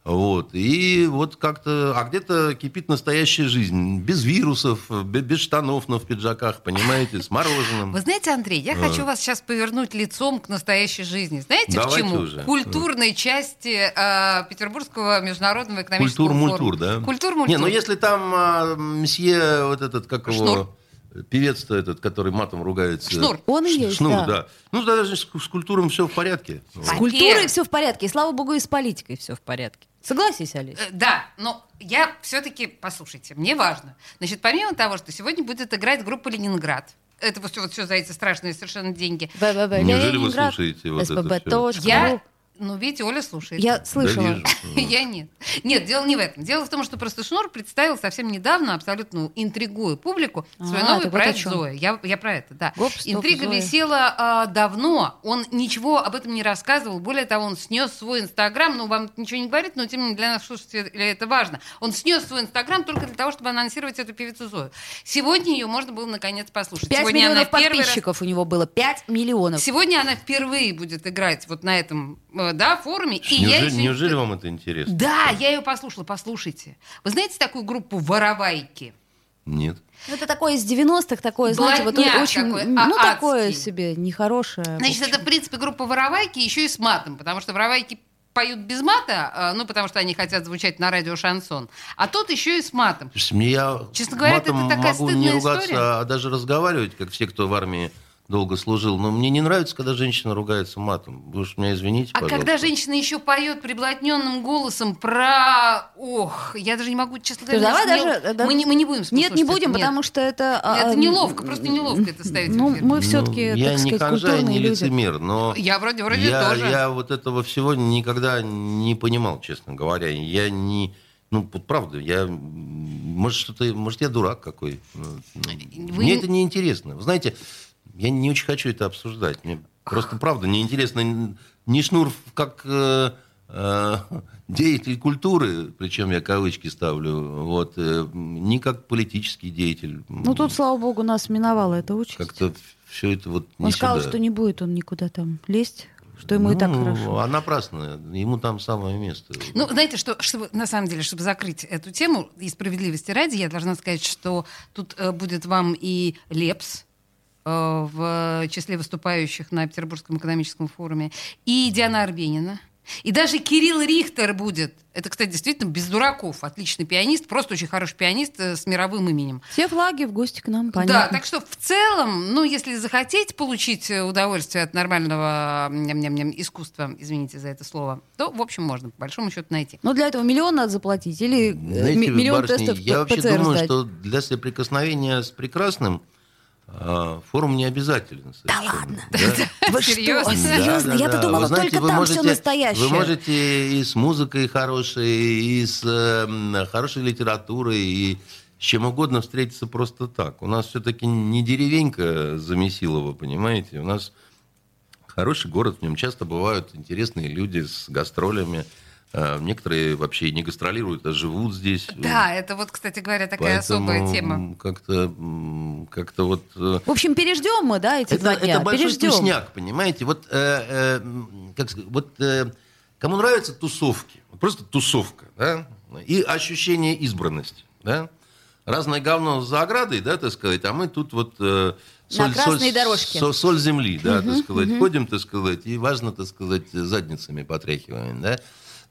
[SPEAKER 3] Вот. И вот как-то... А где-то кипит настоящая жизнь. Без вирусов, бе- без штанов, но в пиджаках, понимаете, с мороженым.
[SPEAKER 2] Вы знаете, Андрей, я хочу вас сейчас повернуть лицом к настоящей жизни. Знаете, к
[SPEAKER 3] Давайте
[SPEAKER 2] чему?
[SPEAKER 3] уже.
[SPEAKER 2] К культурной части э, Петербургского международного экономического
[SPEAKER 3] Культур-мультур, да?
[SPEAKER 2] Культур-мультур.
[SPEAKER 3] Не, ну если там а, месье вот этот, как
[SPEAKER 2] Шнур.
[SPEAKER 3] Певец-то этот, который матом ругается.
[SPEAKER 2] Шнур.
[SPEAKER 4] Он и
[SPEAKER 3] Ш-
[SPEAKER 4] есть,
[SPEAKER 3] Шнур,
[SPEAKER 4] да.
[SPEAKER 3] да. Ну, даже с, с культуром все в порядке.
[SPEAKER 4] С
[SPEAKER 2] Во-первых.
[SPEAKER 4] культурой все в порядке. И слава богу, и с политикой все в порядке. Согласись, Олесь?
[SPEAKER 2] Э, Да, но я все-таки, послушайте, мне важно. Значит, помимо того, что сегодня будет играть группа «Ленинград», это вот все, вот все за эти страшные совершенно деньги.
[SPEAKER 4] ВВВ
[SPEAKER 3] Неужели вы
[SPEAKER 4] Ленинград,
[SPEAKER 3] слушаете вот это
[SPEAKER 4] СПБ ру.
[SPEAKER 2] Я, ну, видите, Оля слушает.
[SPEAKER 4] Я слышала.
[SPEAKER 3] Да.
[SPEAKER 2] Я нет. Нет, дело не в этом. Дело в том, что просто Шнур представил совсем недавно, абсолютно интригуя публику, свой
[SPEAKER 4] А,
[SPEAKER 2] новый
[SPEAKER 4] вот
[SPEAKER 2] проект
[SPEAKER 4] чем.
[SPEAKER 2] «Зоя». Я, я про это, да.
[SPEAKER 4] Гоп, стоп,
[SPEAKER 2] Интрига
[SPEAKER 4] Зоя.
[SPEAKER 2] висела а, давно. Он ничего об этом не рассказывал. Более того, он снес свой Инстаграм. Ну, вам ничего не говорит, но тем не менее для наших слушателей это важно. Он снес свой Инстаграм только для того, чтобы анонсировать эту певицу Зою. Сегодня ее можно было наконец послушать.
[SPEAKER 4] 5
[SPEAKER 2] Сегодня
[SPEAKER 4] миллионов
[SPEAKER 2] первый раз-
[SPEAKER 4] подписчиков у него было. 5 миллионов.
[SPEAKER 2] Сегодня она впервые будет играть вот на этом э, да, форуме. И я
[SPEAKER 3] Неужели,
[SPEAKER 2] еще-
[SPEAKER 3] неужели вам это интересно?
[SPEAKER 2] Да, я ее послушала, послушайте. Вы знаете такую группу «Воровайки»?
[SPEAKER 3] Нет.
[SPEAKER 4] Ну, Это такое из 90-х, такое, знаете, вот очень,
[SPEAKER 2] такой,
[SPEAKER 4] ну,
[SPEAKER 2] а-
[SPEAKER 4] такое
[SPEAKER 2] адский.
[SPEAKER 4] себе, нехорошее.
[SPEAKER 2] Значит, это, в принципе, группа «Воровайки» еще и с матом, потому что «Воровайки» поют без мата, э, ну, потому что они хотят звучать на радио шансон. А тут еще и с матом.
[SPEAKER 3] Я
[SPEAKER 2] Честно говоря,
[SPEAKER 3] матом
[SPEAKER 2] это такая
[SPEAKER 3] могу не ругаться,
[SPEAKER 2] история.
[SPEAKER 3] а даже разговаривать, как все, кто в армии долго служил. Но мне не нравится, когда женщина ругается матом. Вы уж меня извините,
[SPEAKER 2] А
[SPEAKER 3] пожалуйста.
[SPEAKER 2] когда женщина еще поет приблотненным голосом про... Ох, я даже не могу, честно говоря,
[SPEAKER 4] давай
[SPEAKER 2] не-
[SPEAKER 4] даже, да.
[SPEAKER 2] Мы, не, мы не будем
[SPEAKER 4] Нет, не будем,
[SPEAKER 2] это, нет.
[SPEAKER 4] потому что это... а,
[SPEAKER 2] Это
[SPEAKER 4] а,
[SPEAKER 2] неловко, просто неловко это ставить в
[SPEAKER 4] Ну, мы
[SPEAKER 3] Ну,
[SPEAKER 4] все-таки,
[SPEAKER 3] я
[SPEAKER 4] так
[SPEAKER 3] не
[SPEAKER 4] сказать,
[SPEAKER 3] ханжа,
[SPEAKER 4] культурные
[SPEAKER 3] не
[SPEAKER 4] люди.
[SPEAKER 3] лицемер, но
[SPEAKER 2] Я вроде, вроде
[SPEAKER 3] я,
[SPEAKER 2] тоже.
[SPEAKER 3] я вот этого всего никогда не понимал, честно говоря. Я не... Ну, вот правда, я... Может, что-то... Может, я дурак какой. Ну,
[SPEAKER 2] Вы
[SPEAKER 3] Мне
[SPEAKER 2] не-
[SPEAKER 3] это не интересно. Вы знаете, я не очень хочу это обсуждать. Мне просто, правда, неинтересно. Не Шнур как э, э, деятель культуры, причем я кавычки ставлю, вот, э, не как политический деятель.
[SPEAKER 4] Ну, тут, слава богу, нас миновала эта участь.
[SPEAKER 3] Как-то все это вот не
[SPEAKER 4] Он сказал,
[SPEAKER 3] сюда.
[SPEAKER 4] что не будет он никуда там лезть, что ему и так
[SPEAKER 3] Ну,
[SPEAKER 4] хорошо.
[SPEAKER 3] А напрасно. Ему там самое место.
[SPEAKER 2] Ну, знаете, что, чтобы, на самом деле, чтобы закрыть эту тему, и справедливости ради, я должна сказать, что тут э, будет вам и Лепс, в числе выступающих на Петербургском экономическом форуме, и Диана Арбенина, и даже Кирилл Рихтер будет. Это, кстати, действительно без дураков. Отличный пианист, просто очень хороший пианист э, с мировым именем.
[SPEAKER 4] Все флаги в гости к нам,
[SPEAKER 2] Да,
[SPEAKER 4] понятно.
[SPEAKER 2] так что в целом, ну, если захотеть получить э, удовольствие от нормального ням-ням-ням, искусства, извините за это слово, то, в общем, можно по большому счету найти.
[SPEAKER 4] Но для этого миллион надо заплатить или э,
[SPEAKER 3] Знаете,
[SPEAKER 4] ми- миллион
[SPEAKER 3] барышни,
[SPEAKER 4] тестов
[SPEAKER 3] я вообще
[SPEAKER 4] ПЦР
[SPEAKER 3] думаю,
[SPEAKER 4] сдать.
[SPEAKER 3] что для соприкосновения с прекрасным а, форум не обязателен.
[SPEAKER 4] Да ладно?
[SPEAKER 3] Да.
[SPEAKER 4] Вы что,
[SPEAKER 2] Серьезно?
[SPEAKER 3] Да,
[SPEAKER 4] серьезно?
[SPEAKER 3] да,
[SPEAKER 4] Я-то
[SPEAKER 3] да.
[SPEAKER 4] думала,
[SPEAKER 3] Вы знаете,
[SPEAKER 4] только
[SPEAKER 3] вы
[SPEAKER 4] там
[SPEAKER 3] можете,
[SPEAKER 4] все настоящее.
[SPEAKER 3] Вы можете и с музыкой хорошей, и с э, хорошей литературой, и с чем угодно встретиться просто так. У нас все-таки не деревенька Замесилова, понимаете? У нас хороший город, в нем часто бывают интересные люди с гастролями. Э, Некоторые вообще не гастролируют, а живут здесь.
[SPEAKER 2] Да, это вот, кстати говоря, такая особая
[SPEAKER 3] Поэтому
[SPEAKER 2] тема.
[SPEAKER 3] Как-то, как-то вот... э,
[SPEAKER 4] В общем, переждем мы, да, эти
[SPEAKER 3] это,
[SPEAKER 4] два дня?
[SPEAKER 3] это большой
[SPEAKER 4] переждем.
[SPEAKER 3] вкусняк, понимаете? Вот, э, э, как сказать, вот э, кому нравятся тусовки, просто тусовка, да, и ощущение избранности, да, разное говно за оградой, да, так сказать, а мы тут вот э,
[SPEAKER 4] На красной дорожке.
[SPEAKER 3] со- соль земли, да, так сказать, ходим, так сказать, и важно, так сказать, задницами потряхиваем, да,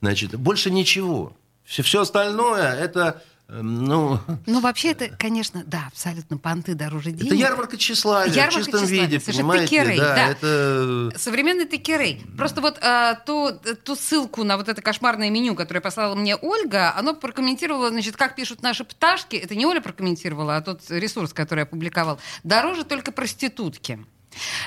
[SPEAKER 3] значит, больше ничего. Все, все остальное это, э, ну,
[SPEAKER 2] Ну, вообще, это, конечно, да, абсолютно понты дороже денег.
[SPEAKER 3] это ярмарка тщеславия
[SPEAKER 2] Ярмарка
[SPEAKER 3] в чистом
[SPEAKER 2] тщеславия.
[SPEAKER 3] виде, понимаете?
[SPEAKER 2] текерей,
[SPEAKER 3] да,
[SPEAKER 2] да.
[SPEAKER 3] это...
[SPEAKER 2] Современный текерей. Просто вот а, ту, ту ссылку на вот это кошмарное меню, которое послала мне Ольга, оно прокомментировало, значит, как пишут наши пташки. Это не Оля прокомментировала, а тот ресурс, который я опубликовал. Дороже только проститутки.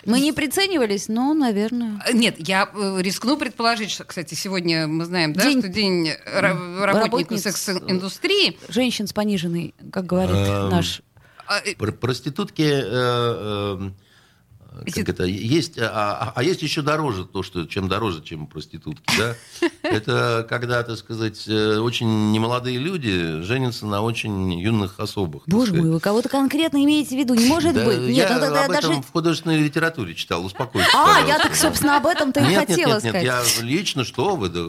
[SPEAKER 4] Мы не приценивались, но, наверное.
[SPEAKER 2] Э, Нет, я э, рискну предположить, что, кстати, сегодня мы знаем, да,
[SPEAKER 4] День
[SPEAKER 2] что день ра- работников
[SPEAKER 4] работниц.
[SPEAKER 2] секс-индустрии.
[SPEAKER 4] Женщин с пониженной, как говорит
[SPEAKER 3] Эм,
[SPEAKER 4] наш.
[SPEAKER 2] А, э,
[SPEAKER 3] Про- Проститутки, э, э,
[SPEAKER 2] Эти-
[SPEAKER 3] как это, есть, а, а- а есть еще дороже то, что чем дороже, чем проститутки, да? Это когда, так сказать, э, очень немолодые люди женятся на очень юных особых.
[SPEAKER 4] Боже
[SPEAKER 3] сказать.
[SPEAKER 4] мой, вы кого-то конкретно имеете в виду? Не может
[SPEAKER 3] Да,
[SPEAKER 4] быть. Нет,
[SPEAKER 3] я
[SPEAKER 4] ну тогда
[SPEAKER 3] об этом
[SPEAKER 4] даже...
[SPEAKER 3] в художественной литературе читал, успокойтесь,
[SPEAKER 4] А,
[SPEAKER 3] пожалуйста,
[SPEAKER 4] я так, собственно, об этом-то и
[SPEAKER 3] Нет, нет,
[SPEAKER 4] хотела
[SPEAKER 3] нет, нет,
[SPEAKER 4] сказать.
[SPEAKER 3] я лично, что вы, да,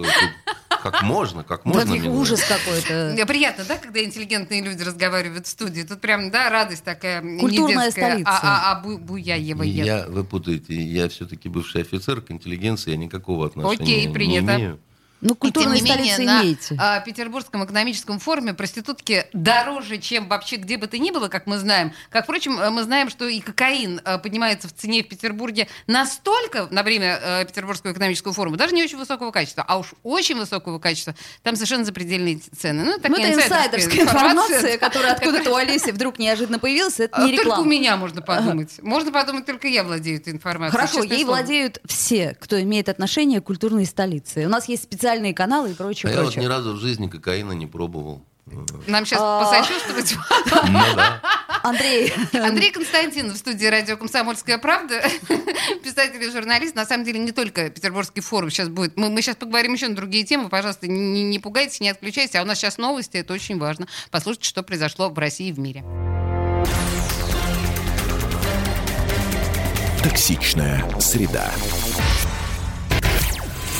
[SPEAKER 3] как можно, как
[SPEAKER 4] Да,
[SPEAKER 3] можно. милая.
[SPEAKER 4] ужас какой-то.
[SPEAKER 2] Приятно, да, когда интеллигентные люди разговаривают в студии. Тут прям, да, радость такая
[SPEAKER 4] Культурная
[SPEAKER 2] детская,
[SPEAKER 4] столица.
[SPEAKER 2] А, а, а бу- Буяева.
[SPEAKER 3] Я, вы путаете, я все-таки бывший офицер, к интеллигенции я никакого отношения
[SPEAKER 2] Окей, принято.
[SPEAKER 3] не имею.
[SPEAKER 4] Ну,
[SPEAKER 2] И
[SPEAKER 4] культурной
[SPEAKER 2] тем не менее,
[SPEAKER 4] столицы
[SPEAKER 2] на
[SPEAKER 4] имеете.
[SPEAKER 2] а, Петербургском экономическом форуме проститутки дороже, чем вообще где бы то ни было, как мы знаем. Как, впрочем, э, мы знаем, что и кокаин э, поднимается в цене в Петербурге настолько на время э, Петербургского экономического форума, даже не очень высокого качества, а уж очень высокого качества, там совершенно запредельные цены. Ну,
[SPEAKER 4] Ну, это инсайдерская информация, которая
[SPEAKER 2] которая-
[SPEAKER 4] откуда-то у Олеси вдруг неожиданно появилась. Это
[SPEAKER 2] А,
[SPEAKER 4] не
[SPEAKER 2] Только у
[SPEAKER 4] реклама.
[SPEAKER 2] меня можно подумать. Можно подумать, только я владею этой информацией.
[SPEAKER 4] Хорошо, ей
[SPEAKER 2] слово.
[SPEAKER 4] владеют все, кто имеет отношение к культурной столице. У нас есть специальные каналы и прочее,
[SPEAKER 3] А я вот
[SPEAKER 4] прочее.
[SPEAKER 3] ни разу в жизни кокаина не пробовал.
[SPEAKER 2] Нам сейчас
[SPEAKER 4] А.
[SPEAKER 2] посочувствовать.
[SPEAKER 3] Ну да.
[SPEAKER 4] Андрей,
[SPEAKER 2] Андрей Константинов в студии радио «Комсомольская правда», писатель и журналист. На самом деле не только Петербургский форум сейчас будет. Мы, мы сейчас поговорим еще на другие темы. Пожалуйста, не, не пугайтесь, не отключайтесь. А у нас сейчас новости, это очень важно. Послушайте, что произошло в России и в мире.
[SPEAKER 5] Токсичная среда.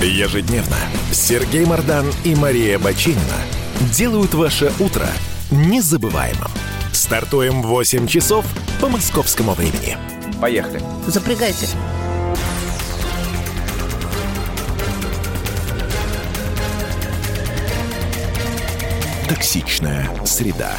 [SPEAKER 5] Ежедневно Сергей Мардан и Мария Бачинина делают ваше утро незабываемым. Стартуем в 8 часов по московскому времени.
[SPEAKER 6] Поехали.
[SPEAKER 7] Запрягайте.
[SPEAKER 5] Токсичная среда.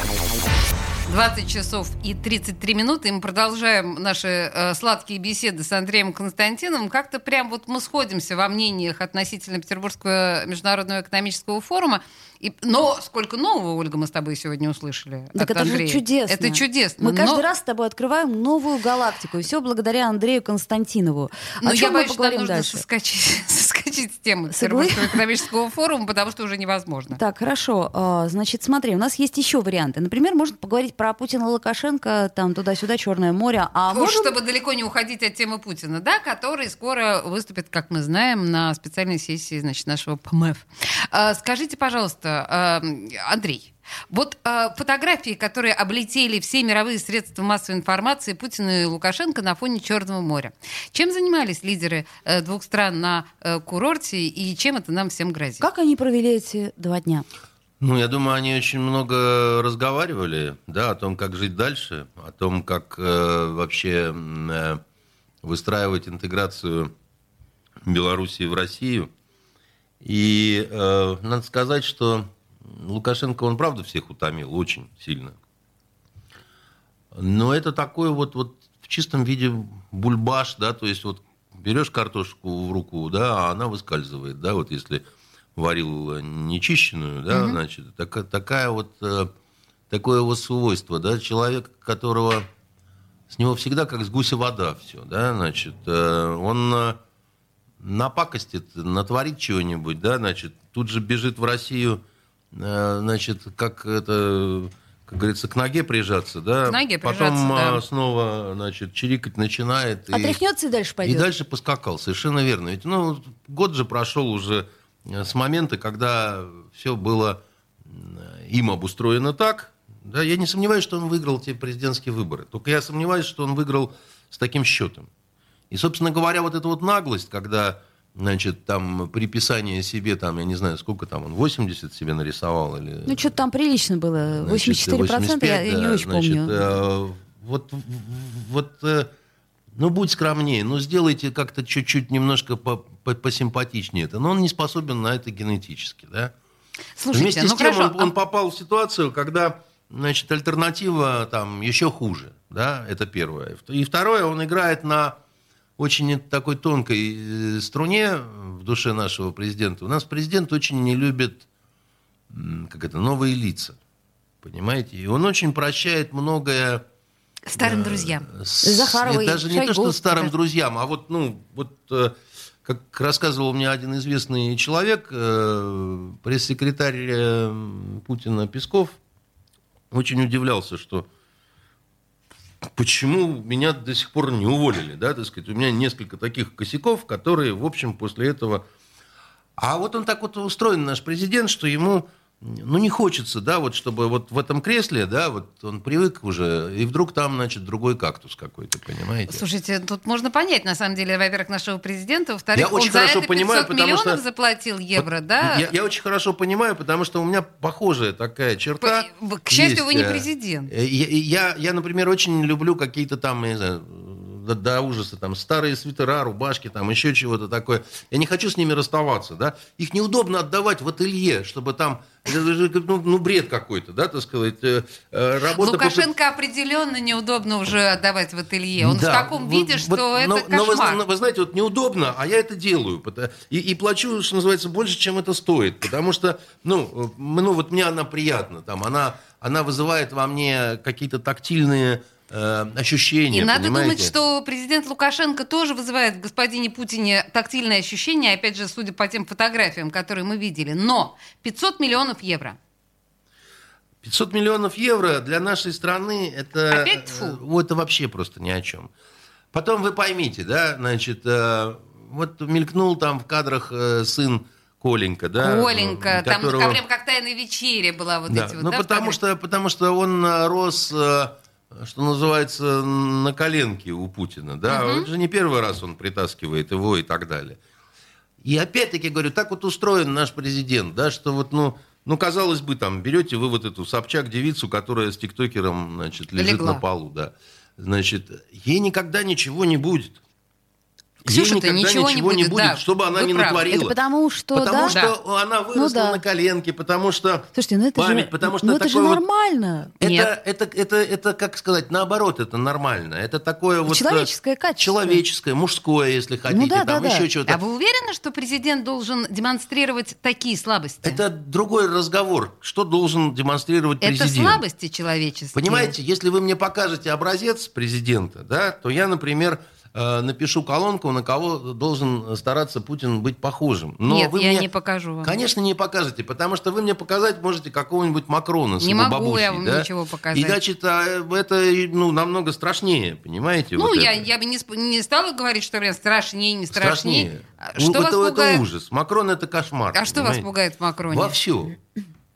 [SPEAKER 2] 20 часов и 33 минуты, и мы продолжаем наши э, сладкие беседы с Андреем Константиновым. Как-то прям вот мы сходимся во мнениях относительно Петербургского международного экономического форума. И, но сколько нового, Ольга, мы с тобой сегодня услышали
[SPEAKER 4] Так
[SPEAKER 2] от
[SPEAKER 4] это
[SPEAKER 2] Андрея.
[SPEAKER 4] же чудесно.
[SPEAKER 2] Это чудесно.
[SPEAKER 4] Мы
[SPEAKER 2] но-
[SPEAKER 4] каждый раз с тобой открываем новую галактику. И все благодаря Андрею Константинову.
[SPEAKER 2] Но
[SPEAKER 4] О
[SPEAKER 2] я
[SPEAKER 4] чем мы
[SPEAKER 2] боюсь, что нужно
[SPEAKER 4] дальше?
[SPEAKER 2] соскочить, соскочить с темы? Петербургского экономического форума, потому что уже невозможно.
[SPEAKER 4] Так, хорошо. А, Значит, смотри, у нас есть еще варианты. Например, можно поговорить про Путина Лукашенко, там туда-сюда, Черное море. А
[SPEAKER 2] Уж
[SPEAKER 4] можем...
[SPEAKER 2] чтобы далеко не уходить от темы Путина, да, который скоро выступит, как мы знаем, на специальной сессии значит, нашего ПМФ. А, Скажите, пожалуйста, э, Андрей, вот э, фотографии, которые облетели все мировые средства массовой информации Путина и Лукашенко на фоне Черного моря. Чем занимались лидеры э, двух стран на э, курорте и чем это нам всем грозит?
[SPEAKER 4] Как они провели эти два дня?
[SPEAKER 3] Ну, я думаю, они очень много разговаривали, да, о том, как жить дальше, о том, как э, вообще э, выстраивать интеграцию Белоруссии в Россию. И э, надо сказать, что Лукашенко, он правда всех утомил очень сильно. Но это такой вот, вот в чистом виде бульбаш, да, то есть вот берешь картошку в руку, да, а она выскальзывает, да, вот если варил нечищенную, да, значит, така- такая вот, э, такое вот свойство, да, человек, которого с него всегда как с гуся вода все, да, значит, э, он э, напакостит, натворит чего-нибудь, да, значит, тут же бежит в Россию, э, значит, как это, как говорится, к ноге прижаться, да,
[SPEAKER 2] К ноге
[SPEAKER 3] потом
[SPEAKER 2] прижаться, да.
[SPEAKER 3] э, снова, значит, чирикать начинает. и-
[SPEAKER 4] Отряхнется и дальше
[SPEAKER 3] и
[SPEAKER 4] пойдет?
[SPEAKER 3] дальше поскакал, совершенно верно. Ведь, ну, год же прошел уже э, с момента, когда все было им обустроено так. Да, я не сомневаюсь, что он выиграл те президентские выборы. Только я сомневаюсь, что он выиграл с таким счетом. И, собственно говоря, вот эта вот наглость, когда, значит, там приписание себе, там, я не знаю, сколько там он, 80 себе нарисовал или...
[SPEAKER 4] Ну, что-то там прилично было. 84%,
[SPEAKER 3] Значит,
[SPEAKER 4] я, я
[SPEAKER 3] 85,
[SPEAKER 4] не очень
[SPEAKER 3] значит,
[SPEAKER 4] помню.
[SPEAKER 3] э, вот, вот, э, ну, будь скромнее, ну, сделайте как-то чуть-чуть немножко по- по- посимпатичнее это. Но он не способен на это генетически, да.
[SPEAKER 2] Слушайте,
[SPEAKER 3] Вместе
[SPEAKER 2] ну
[SPEAKER 3] с тем
[SPEAKER 2] хорошо,
[SPEAKER 3] он, он попал в ситуацию, когда, значит, альтернатива там еще хуже, да, это первое. И второе, он играет на очень такой тонкой э, струне в душе нашего президента. У нас президент очень не любит, как это, новые лица, понимаете? И он очень прощает многое
[SPEAKER 2] старым друзьям.
[SPEAKER 3] с-
[SPEAKER 4] Захаровой,
[SPEAKER 3] даже не то,
[SPEAKER 4] Шойгу,
[SPEAKER 3] что старым друзьям, а вот, ну, вот, э, как рассказывал мне один известный человек, э, пресс-секретарь э, Путина Песков, очень удивлялся, что почему меня до сих пор не уволили, да, так сказать, у меня несколько таких косяков, которые, в общем, после этого... А вот он так вот устроен, наш президент, что ему, ну, не хочется, да, вот чтобы вот в этом кресле, да, вот он привык уже, и вдруг там, значит, другой кактус какой-то, понимаете?
[SPEAKER 2] Слушайте, тут можно понять, на самом деле, во-первых, нашего президента, во-вторых,
[SPEAKER 3] Я очень
[SPEAKER 2] он за
[SPEAKER 3] хорошо
[SPEAKER 2] это 500
[SPEAKER 3] понимаю,
[SPEAKER 2] миллионов
[SPEAKER 3] что-
[SPEAKER 2] заплатил евро, да?
[SPEAKER 3] Я, я очень хорошо понимаю, потому что у меня похожая такая черта.
[SPEAKER 2] По- К счастью,
[SPEAKER 3] есть,
[SPEAKER 2] вы не
[SPEAKER 3] э,
[SPEAKER 2] президент.
[SPEAKER 3] э, Я, я, я, например, очень люблю какие-то там, я не знаю, до, до ужаса, там, старые свитера, рубашки, там, еще чего-то такое. Я не хочу с ними расставаться, да. Их неудобно отдавать в ателье, чтобы там, ну, ну, бред какой-то, да, так сказать. э, э, Работа по-
[SPEAKER 2] Лукашенко определенно неудобно уже отдавать в ателье. Он
[SPEAKER 3] Да,
[SPEAKER 2] в таком
[SPEAKER 3] вот-
[SPEAKER 2] виде, что
[SPEAKER 3] вот,
[SPEAKER 2] это
[SPEAKER 3] но, но вы,
[SPEAKER 2] кошмар.
[SPEAKER 3] зна- вы знаете, вот неудобно, а я это делаю. И, и плачу, что называется, больше, чем это стоит. Потому что, ну, э, ну вот мне она приятна. Там, она, она вызывает во мне какие-то тактильные э, ощущения.
[SPEAKER 2] И надо
[SPEAKER 3] понимаете?
[SPEAKER 2] думать, что президент Лукашенко тоже вызывает в господине Путине тактильное ощущение, опять же, судя по тем фотографиям, которые мы видели. Но 500 миллионов евро.
[SPEAKER 3] 500 миллионов евро для нашей страны это,
[SPEAKER 2] Опять
[SPEAKER 3] э, вот это вообще просто ни о чем. Потом вы поймите, да, значит, э, вот мелькнул там в кадрах сын Коленька, да,
[SPEAKER 2] Коленька,
[SPEAKER 3] э,
[SPEAKER 2] там
[SPEAKER 3] которого-
[SPEAKER 2] прям как тайная вечеря была вот
[SPEAKER 3] Да,
[SPEAKER 2] эти вот.
[SPEAKER 3] ну
[SPEAKER 2] да,
[SPEAKER 3] потому что, потому что он рос что называется, на коленке у Путина. Да? Это же не первый раз он притаскивает его и так далее. И опять-таки говорю, так вот устроен наш президент, да, что вот, ну, ну, казалось бы, там, берете вы вот эту Собчак-девицу, которая с тиктокером, значит, лежит
[SPEAKER 2] Легла.
[SPEAKER 3] на полу, да. Значит, ей никогда ничего не будет.
[SPEAKER 2] Ксюша-то
[SPEAKER 3] ей никогда
[SPEAKER 2] ничего
[SPEAKER 3] ничего,
[SPEAKER 2] не
[SPEAKER 3] не
[SPEAKER 2] будет,
[SPEAKER 3] будет,
[SPEAKER 2] да.
[SPEAKER 3] чтобы она не
[SPEAKER 2] правы.
[SPEAKER 3] натворила.
[SPEAKER 4] Это потому что,
[SPEAKER 3] Потому
[SPEAKER 4] да?
[SPEAKER 3] что она выросла
[SPEAKER 4] да.
[SPEAKER 3] на коленке, потому что
[SPEAKER 4] Слушайте, ну это
[SPEAKER 3] память,
[SPEAKER 4] же,
[SPEAKER 3] потому что
[SPEAKER 4] ну это же
[SPEAKER 3] вот-
[SPEAKER 4] нормально.
[SPEAKER 3] это,
[SPEAKER 2] Нет.
[SPEAKER 3] это, это, это, как сказать, наоборот, это нормально. Это такое вот... э,
[SPEAKER 4] Человеческое качество.
[SPEAKER 3] Человеческое, мужское, если хотите,
[SPEAKER 4] да,
[SPEAKER 3] там
[SPEAKER 4] да, да.
[SPEAKER 3] еще что-то.
[SPEAKER 2] А вы уверены, что президент должен демонстрировать такие слабости?
[SPEAKER 3] Это другой разговор. Что должен демонстрировать
[SPEAKER 2] Это
[SPEAKER 3] президент?
[SPEAKER 2] слабости человеческие.
[SPEAKER 3] Понимаете, если вы мне покажете образец президента, да, то я, например, э, напишу колонку, на кого должен стараться Путин быть похожим. Но
[SPEAKER 2] Нет,
[SPEAKER 3] вы
[SPEAKER 2] я
[SPEAKER 3] мне,
[SPEAKER 2] не покажу вам.
[SPEAKER 3] Конечно, не покажете, потому что вы мне показать можете какого-нибудь Макрона с
[SPEAKER 2] Не
[SPEAKER 3] его
[SPEAKER 2] могу
[SPEAKER 3] бабусей,
[SPEAKER 2] я вам
[SPEAKER 3] да?
[SPEAKER 2] ничего показать.
[SPEAKER 3] И, значит, а, это ну, намного страшнее, понимаете?
[SPEAKER 2] Ну,
[SPEAKER 3] вот
[SPEAKER 2] я,
[SPEAKER 3] это.
[SPEAKER 2] я бы не, не стала говорить, что прям страшнее, не страшнее.
[SPEAKER 3] Страшнее.
[SPEAKER 2] А
[SPEAKER 3] Ну,
[SPEAKER 2] Что вас
[SPEAKER 3] это, это
[SPEAKER 2] пугает?
[SPEAKER 3] ужас. Макрон это кошмар.
[SPEAKER 2] А что вас
[SPEAKER 3] понимаете?
[SPEAKER 2] пугает в Макроне?
[SPEAKER 3] Во все.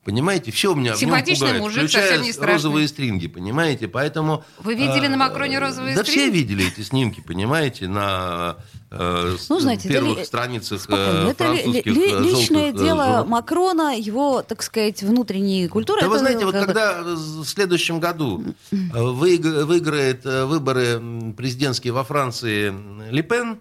[SPEAKER 3] Понимаете, все у меня в нем
[SPEAKER 2] Симпатичный
[SPEAKER 3] пугает,
[SPEAKER 2] мужик,
[SPEAKER 3] включая
[SPEAKER 2] совсем не страшный.
[SPEAKER 3] розовые стринги, понимаете? Поэтому...
[SPEAKER 2] Вы видели
[SPEAKER 3] э,
[SPEAKER 2] на Макроне розовые
[SPEAKER 3] Да
[SPEAKER 2] стринги?
[SPEAKER 3] все видели эти снимки, понимаете, на э,
[SPEAKER 4] Ну, знаете, это
[SPEAKER 3] первых
[SPEAKER 4] ли-
[SPEAKER 3] страницах
[SPEAKER 4] Спокойно.
[SPEAKER 3] э,
[SPEAKER 4] Это ли-
[SPEAKER 3] французских
[SPEAKER 4] ли-
[SPEAKER 3] э,
[SPEAKER 4] личное
[SPEAKER 3] желтых, э,
[SPEAKER 4] дело
[SPEAKER 3] журналов.
[SPEAKER 4] Макрона, его, так сказать, внутренней культуры.
[SPEAKER 3] Да вы
[SPEAKER 4] Это
[SPEAKER 3] знаете, вот когда в следующем году выиг- выиграет выборы президентские во Франции Ле Пен,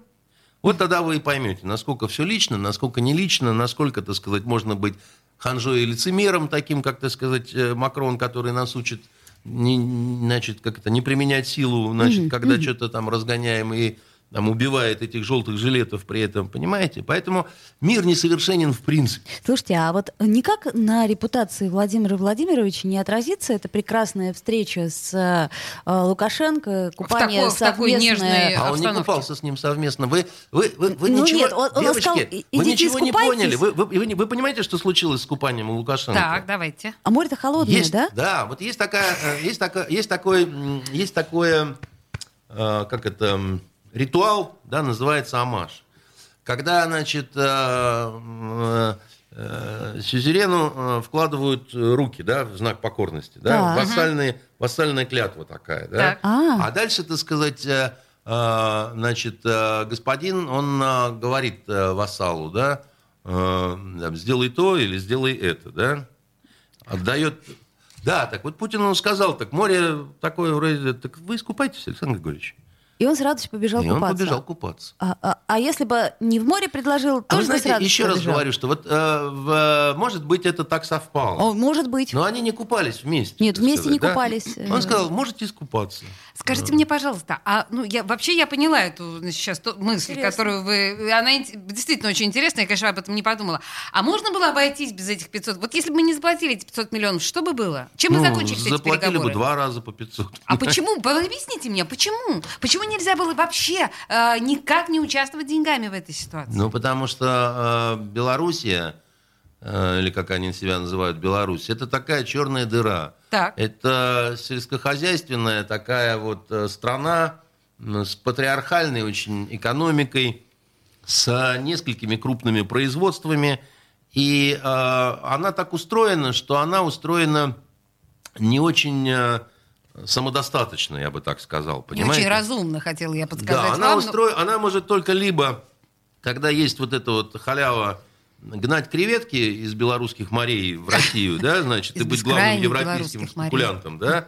[SPEAKER 3] вот тогда вы и поймете, насколько все лично, насколько не лично, насколько, так сказать, можно быть ханжой и лицемером, таким, как, так сказать, э, Макрон, который нас учит не, значит, как это, не применять силу, значит, когда что-то там разгоняем и там, убивает этих желтых жилетов при этом, понимаете? Поэтому мир несовершенен в принципе.
[SPEAKER 4] Слушайте, а вот никак на репутации Владимира Владимировича не отразится эта прекрасная встреча с э, Лукашенко, купание
[SPEAKER 2] такой- в такой
[SPEAKER 4] совместное-
[SPEAKER 2] нежной-
[SPEAKER 3] А он не
[SPEAKER 2] обстановке.
[SPEAKER 3] купался с ним совместно. Вы, вы, вы, вы
[SPEAKER 4] Ну
[SPEAKER 3] ничего,
[SPEAKER 4] нет, он- он
[SPEAKER 3] девочки,
[SPEAKER 4] сказал,
[SPEAKER 3] вы ничего не поняли. Вы, вы, вы вы понимаете, что случилось с купанием у Лукашенко?
[SPEAKER 2] Так, давайте.
[SPEAKER 4] А море-то холодное,
[SPEAKER 3] есть,
[SPEAKER 4] да?
[SPEAKER 3] вот есть такая, э, есть такая, есть такой, есть такое, э, как это, ритуал, да, называется амаш. Когда, значит, э, м, э, сюзерену э, вкладывают э, руки, да, в знак покорности, да,
[SPEAKER 4] Так.
[SPEAKER 3] вассальные, вассальная клятва такая, да.
[SPEAKER 2] Так.
[SPEAKER 4] А.
[SPEAKER 3] А дальше, так сказать, э, э, значит, э, господин, он э, говорит э, вассалу, да, э, сделай то или сделай это, да, отдает... Да, так вот Путин ему сказал, так море такое вроде, так вы искупайтесь, Александр Григорьевич.
[SPEAKER 4] И он с радостью побежал
[SPEAKER 3] И он
[SPEAKER 4] купаться.
[SPEAKER 3] побежал купаться.
[SPEAKER 4] А, а- а если бы не в море предложил,
[SPEAKER 3] А
[SPEAKER 4] тоже бы с
[SPEAKER 3] знаете,
[SPEAKER 4] радостью
[SPEAKER 3] еще раз
[SPEAKER 4] побежал?
[SPEAKER 3] говорю, что вот, э, в- может быть, это так совпало.
[SPEAKER 4] О, может быть.
[SPEAKER 3] Но они не купались вместе.
[SPEAKER 4] Нет, вместе
[SPEAKER 3] сказать,
[SPEAKER 4] не
[SPEAKER 3] да?
[SPEAKER 4] купались.
[SPEAKER 3] Он сказал, можете искупаться.
[SPEAKER 2] Скажите мне, пожалуйста, а ну я вообще я поняла эту значит, сейчас ту- мысль,
[SPEAKER 4] Интересно.
[SPEAKER 2] которую вы, она действительно очень интересная, я, конечно, об этом не подумала. А можно было обойтись без этих 500? Вот если бы мы не заплатили эти 500 миллионов, что бы было? Чем мы
[SPEAKER 3] Ну,
[SPEAKER 2] закончились эти
[SPEAKER 3] заплатили
[SPEAKER 2] переговоры?
[SPEAKER 3] бы два раза по 500.
[SPEAKER 2] А почему? Объясните мне, почему? Почему нельзя было вообще э, никак не участвовать деньгами в этой ситуации?
[SPEAKER 3] Ну, потому что э, Белоруссия, э, или как они себя называют, Беларусь, это такая черная дыра.
[SPEAKER 2] Так.
[SPEAKER 3] Это сельскохозяйственная такая вот э, страна с патриархальной очень экономикой, с несколькими крупными производствами. И э, она так устроена, что она устроена не очень э, самодостаточно, я бы так сказал.
[SPEAKER 2] Не
[SPEAKER 3] Понимаете?
[SPEAKER 2] очень разумно, хотела я подсказать
[SPEAKER 3] Да, она,
[SPEAKER 2] вам. но-
[SPEAKER 3] устро... она может только либо, когда есть вот эта вот халява, гнать креветки из белорусских морей в Россию, да, значит, и быть главным европейским спекулянтом, да,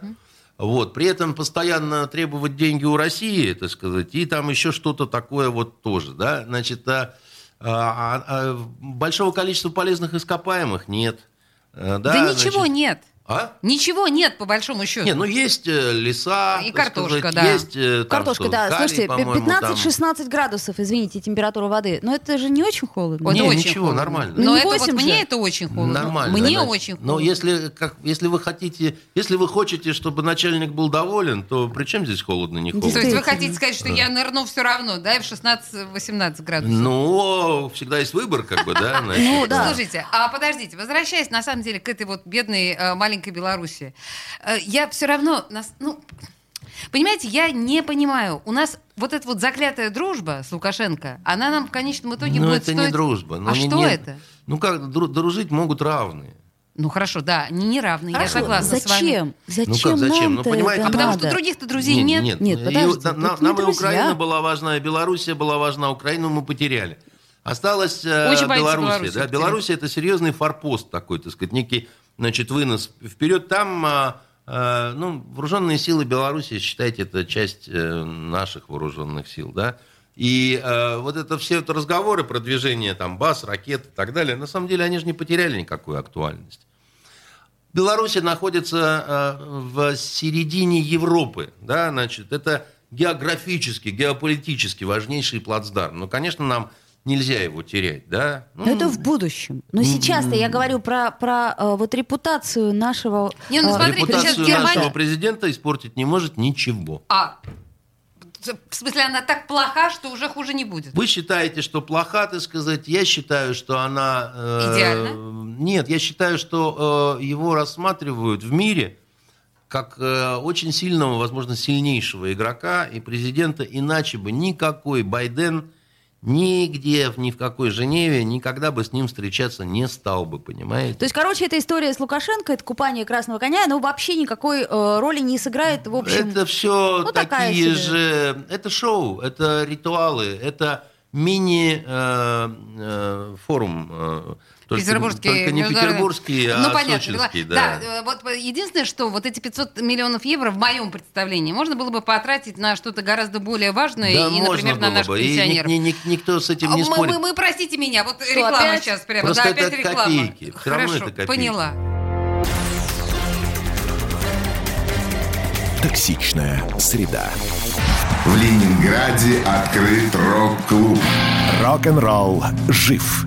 [SPEAKER 3] вот, при этом постоянно требовать деньги у России, так сказать, и там еще что-то такое вот тоже, да, значит, а, а, а, большого количества полезных ископаемых нет. А,
[SPEAKER 2] Да,
[SPEAKER 3] Да,
[SPEAKER 2] ничего нет.
[SPEAKER 3] А?
[SPEAKER 2] Ничего нет, по большому счету.
[SPEAKER 3] Не, ну есть э, леса,
[SPEAKER 2] И картошка,
[SPEAKER 3] сказать,
[SPEAKER 2] да.
[SPEAKER 3] есть э, там
[SPEAKER 4] Картошка,
[SPEAKER 3] что,
[SPEAKER 4] да.
[SPEAKER 3] калий,
[SPEAKER 4] Слушайте,
[SPEAKER 3] по-моему, там.
[SPEAKER 4] 15-16 градусов, извините, температура воды. Но это же не очень холодно.
[SPEAKER 2] Это
[SPEAKER 3] Не,
[SPEAKER 2] очень
[SPEAKER 3] ничего,
[SPEAKER 2] холодно.
[SPEAKER 3] нормально.
[SPEAKER 2] Но
[SPEAKER 4] Ну, не
[SPEAKER 2] это вот
[SPEAKER 4] 8 же.
[SPEAKER 2] мне это очень холодно.
[SPEAKER 3] Нормально.
[SPEAKER 2] Мне
[SPEAKER 3] значит.
[SPEAKER 2] очень холодно.
[SPEAKER 3] Но если, как, если вы хотите, если вы хотите, чтобы начальник был доволен, то при чем здесь холодно, не холодно?
[SPEAKER 2] То есть вы хотите сказать, что я нырну все равно, да, и в 16-18 градусов?
[SPEAKER 3] Ну, всегда есть выбор, как бы, да?
[SPEAKER 4] Ну, да.
[SPEAKER 2] Слушайте, а подождите, возвращаясь на самом деле к этой вот бедной э, маленькой Беларуси, э, я все равно, нас, ну, понимаете, я не понимаю, у нас вот эта вот заклятая дружба с Лукашенко, она нам в конечном итоге
[SPEAKER 3] Ну,
[SPEAKER 2] будет
[SPEAKER 3] это
[SPEAKER 2] стоить...
[SPEAKER 3] не дружба. Ну,
[SPEAKER 2] а
[SPEAKER 3] не-
[SPEAKER 2] что
[SPEAKER 3] не-
[SPEAKER 2] это?
[SPEAKER 3] Ну, как, дру- дружить могут равные.
[SPEAKER 2] Ну хорошо, да, они не равны, я
[SPEAKER 4] Хорошо,
[SPEAKER 2] согласна с вами.
[SPEAKER 4] зачем? Зачем
[SPEAKER 3] Ну как зачем? Ну, понимаете,
[SPEAKER 2] А потому
[SPEAKER 4] надо?
[SPEAKER 2] что других-то друзей
[SPEAKER 3] Нет,
[SPEAKER 2] нет.
[SPEAKER 4] Нет,
[SPEAKER 3] И
[SPEAKER 4] подождите,
[SPEAKER 3] на-
[SPEAKER 4] тут
[SPEAKER 3] нам
[SPEAKER 4] не
[SPEAKER 3] и. Украина была важна, и Белоруссия была важна, Украину мы потеряли. Осталась э,
[SPEAKER 2] Очень
[SPEAKER 3] Белоруссия. Да? Белоруссия это серьезный форпост такой, так сказать, некий значит, вынос вперед. Там а, а, ну, вооруженные силы Беларуси, считайте, это часть э, наших вооруженных сил, да. И э, вот это все это разговоры про движение там баз, ракет и так далее, на самом деле они же не потеряли никакую актуальность. Беларусь находится э, в середине Европы, да, значит, это географически, геополитически важнейший плацдарм. Но, конечно, нам нельзя его терять, да. Ну,
[SPEAKER 4] Но это в будущем. Но сейчас-то я говорю про, про э, вот репутацию нашего...
[SPEAKER 2] Не, ну
[SPEAKER 4] э,
[SPEAKER 2] смотрите, сейчас
[SPEAKER 3] репутацию
[SPEAKER 2] Германия-
[SPEAKER 3] нашего президента испортить не может ничего.
[SPEAKER 2] А, в смысле, она так плоха, что уже хуже не будет.
[SPEAKER 3] Вы считаете, что плоха, так сказать. Я считаю, что она... э,
[SPEAKER 2] Идеальна?
[SPEAKER 3] Нет, я считаю, что э, его рассматривают в мире как э, очень сильного, возможно, сильнейшего игрока и президента. Иначе бы никакой Байден нигде, ни в какой Женеве никогда бы с ним встречаться не стал бы, понимаете?
[SPEAKER 4] То есть, короче, эта история с Лукашенко, это купание красного коня, но вообще никакой э, роли не сыграет, в общем...
[SPEAKER 3] Это все
[SPEAKER 4] ну,
[SPEAKER 3] такие же... Это шоу, это ритуалы, это мини-форум. э, только,
[SPEAKER 2] Петербургский.
[SPEAKER 3] только не
[SPEAKER 2] международный-
[SPEAKER 3] петербургский, а
[SPEAKER 2] ну, понятно.
[SPEAKER 3] сочинский.
[SPEAKER 2] Да,
[SPEAKER 3] Да.
[SPEAKER 2] э, вот единственное, что вот эти 500 миллионов евро в моем представлении можно было бы потратить на что-то гораздо более важное
[SPEAKER 3] Да,
[SPEAKER 2] и,
[SPEAKER 3] можно
[SPEAKER 2] например, на
[SPEAKER 3] было
[SPEAKER 2] наших
[SPEAKER 3] бы. И
[SPEAKER 2] пенсионеров.
[SPEAKER 3] ни- ни- никто с этим
[SPEAKER 2] А
[SPEAKER 3] не
[SPEAKER 2] мы,
[SPEAKER 3] спорит.
[SPEAKER 2] мы, мы, простите меня, вот
[SPEAKER 4] Что,
[SPEAKER 2] реклама
[SPEAKER 4] опять?
[SPEAKER 2] сейчас прямо.
[SPEAKER 3] Просто
[SPEAKER 2] да,
[SPEAKER 3] это
[SPEAKER 2] опять реклама.
[SPEAKER 3] копейки.
[SPEAKER 2] Хорошо,
[SPEAKER 3] это копейки.
[SPEAKER 2] поняла.
[SPEAKER 5] Токсичная среда.
[SPEAKER 8] В Ленинграде открыт рок-клуб.
[SPEAKER 5] Рок-н-ролл жив.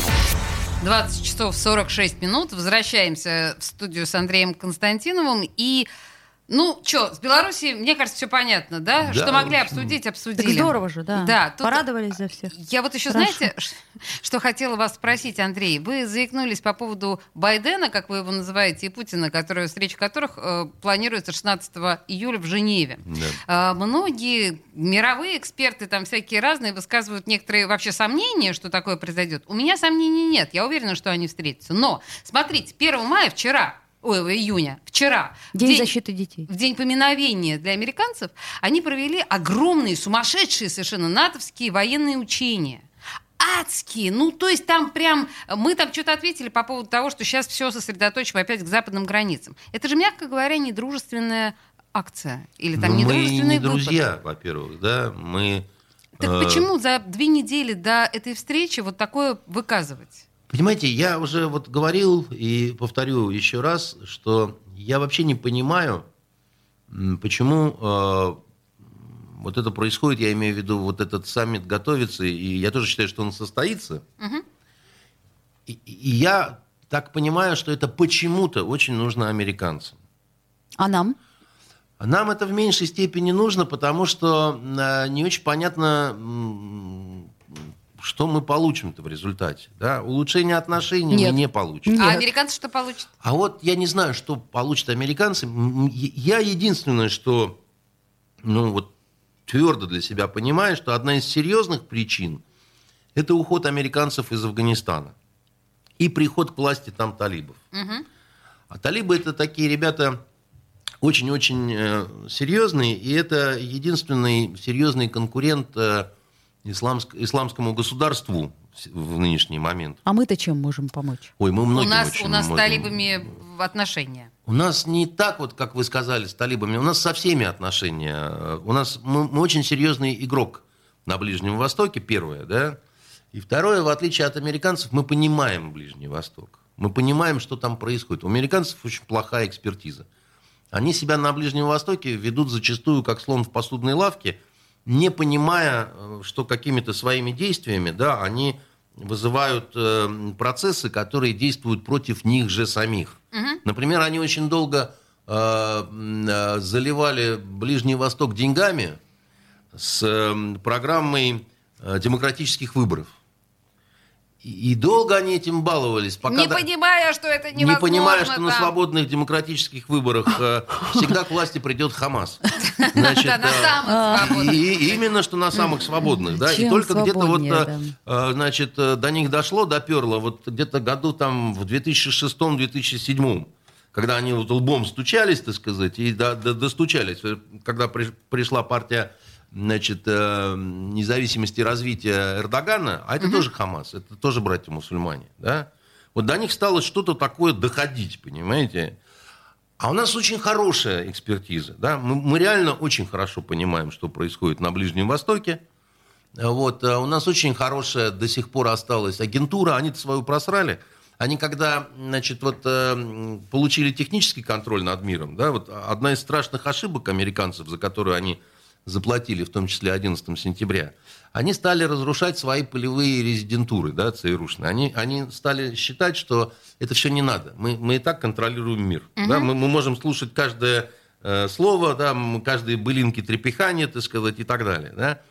[SPEAKER 2] 20 часов 46 минут. Возвращаемся в студию с Андреем Константиновым. И, ну, что, с Белоруссией, мне кажется, все понятно, да?
[SPEAKER 3] Да,
[SPEAKER 2] что могли обсудить,
[SPEAKER 4] Так
[SPEAKER 2] обсудили.
[SPEAKER 4] здорово же, да.
[SPEAKER 2] Да, тут-
[SPEAKER 4] Порадовались за всех.
[SPEAKER 2] Я вот еще,
[SPEAKER 4] Хорошо.
[SPEAKER 2] знаете, что хотела вас спросить, Андрей? Вы заикнулись по поводу Байдена, как вы его называете, и Путина, которые, встреча которых э, планируется 16 июля в Женеве. А, многие мировые эксперты, там всякие разные, высказывают некоторые вообще сомнения, что такое произойдет. У меня сомнений нет, я уверена, что они встретятся. Но, смотрите, 1 мая, вчера, ой, июня, вчера, в
[SPEAKER 4] День защиты детей.
[SPEAKER 2] в день поминовения для американцев, они провели огромные, сумасшедшие совершенно натовские военные учения. Адские. Ну, то есть там прям... Мы там что-то ответили по поводу того, что сейчас все сосредоточим опять к западным границам. Это же, мягко говоря, недружественная акция. Или там
[SPEAKER 3] Ну, мы
[SPEAKER 2] недружественный
[SPEAKER 3] не
[SPEAKER 2] выпад.
[SPEAKER 3] друзья, во-первых, да, мы...
[SPEAKER 2] Так
[SPEAKER 3] э,
[SPEAKER 2] почему за две недели до этой встречи вот такое выказывать?
[SPEAKER 3] Понимаете, я уже вот говорил и повторю еще раз, что я вообще не понимаю, почему э, вот это происходит, я имею в виду, вот этот саммит готовится, и я тоже считаю, что он состоится. И, и я так понимаю, что это почему-то очень нужно американцам.
[SPEAKER 4] А нам?
[SPEAKER 3] Нам это в меньшей степени нужно, потому что э, не очень понятно, что мы получим-то в результате. Да? Улучшение отношений
[SPEAKER 2] Нет.
[SPEAKER 3] мы не получим.
[SPEAKER 2] А американцы что получат?
[SPEAKER 3] А вот я не знаю, что получат американцы. Я единственное, что ну, вот, твердо для себя понимаю, что одна из серьезных причин – это уход американцев из Афганистана и приход к власти там талибов.
[SPEAKER 2] Мгм.
[SPEAKER 3] А талибы это такие ребята очень-очень э, серьезные, и это единственный серьезный конкурент э, исламск- исламскому государству с- в нынешний момент.
[SPEAKER 4] А мы-то чем можем помочь?
[SPEAKER 3] Ой, мы
[SPEAKER 2] У
[SPEAKER 3] многим
[SPEAKER 2] нас,
[SPEAKER 3] очень
[SPEAKER 2] у нас с
[SPEAKER 3] можем.
[SPEAKER 2] талибами в отношения.
[SPEAKER 3] У нас не так вот, как вы сказали, с талибами. У нас со всеми отношения. У нас мы, мы очень серьезный игрок на Ближнем Востоке, первое, да. И второе, в отличие от американцев, мы понимаем Ближний Восток. Мы понимаем, что там происходит. У американцев очень плохая экспертиза. Они себя на Ближнем Востоке ведут зачастую как слон в посудной лавке, не понимая, э, что какими-то своими действиями, да, они вызывают э, процессы, которые действуют против них же самих. Например, они очень долго э, э, заливали Ближний Восток деньгами с э, программой э, демократических выборов. И, и долго они этим баловались, пока
[SPEAKER 2] не
[SPEAKER 3] до-
[SPEAKER 2] понимая, что это
[SPEAKER 3] не
[SPEAKER 2] невозможно.
[SPEAKER 3] понимая, что на
[SPEAKER 2] там.
[SPEAKER 3] свободных демократических выборах э, всегда к власти придет Хамас. Значит,
[SPEAKER 2] Да, на
[SPEAKER 3] э,
[SPEAKER 2] самых свободных.
[SPEAKER 3] и именно что на самых свободных, да, и
[SPEAKER 4] Чем
[SPEAKER 3] только где-то вот, э, э, значит, до них дошло, доперло, вот где-то году там в 2006-2007, когда они вот лбом стучались, так сказать, и до- до- достучались, когда при- пришла партия значит, э, независимости развития Эрдогана, а это тоже Хамас, это тоже братья-мусульмане, да, вот до них стало что-то такое доходить, понимаете, а у нас очень хорошая экспертиза. Да? Мы, мы реально очень хорошо понимаем, что происходит на Ближнем Востоке. Вот, а у нас очень хорошая до сих пор осталась агентура. Они-то свою просрали. Они когда значит, вот, э, получили технический контроль над миром, да, вот одна из страшных ошибок американцев, за которую они заплатили, в том числе 11 сентября, они стали разрушать свои полевые резидентуры, да, ЦРУшные. Они, они стали считать, что это все не надо. Мы, мы и так контролируем мир. Да? Мы, мы можем слушать каждое э, слово, да, каждые былинки трепихания, так сказать, и так далее. Да?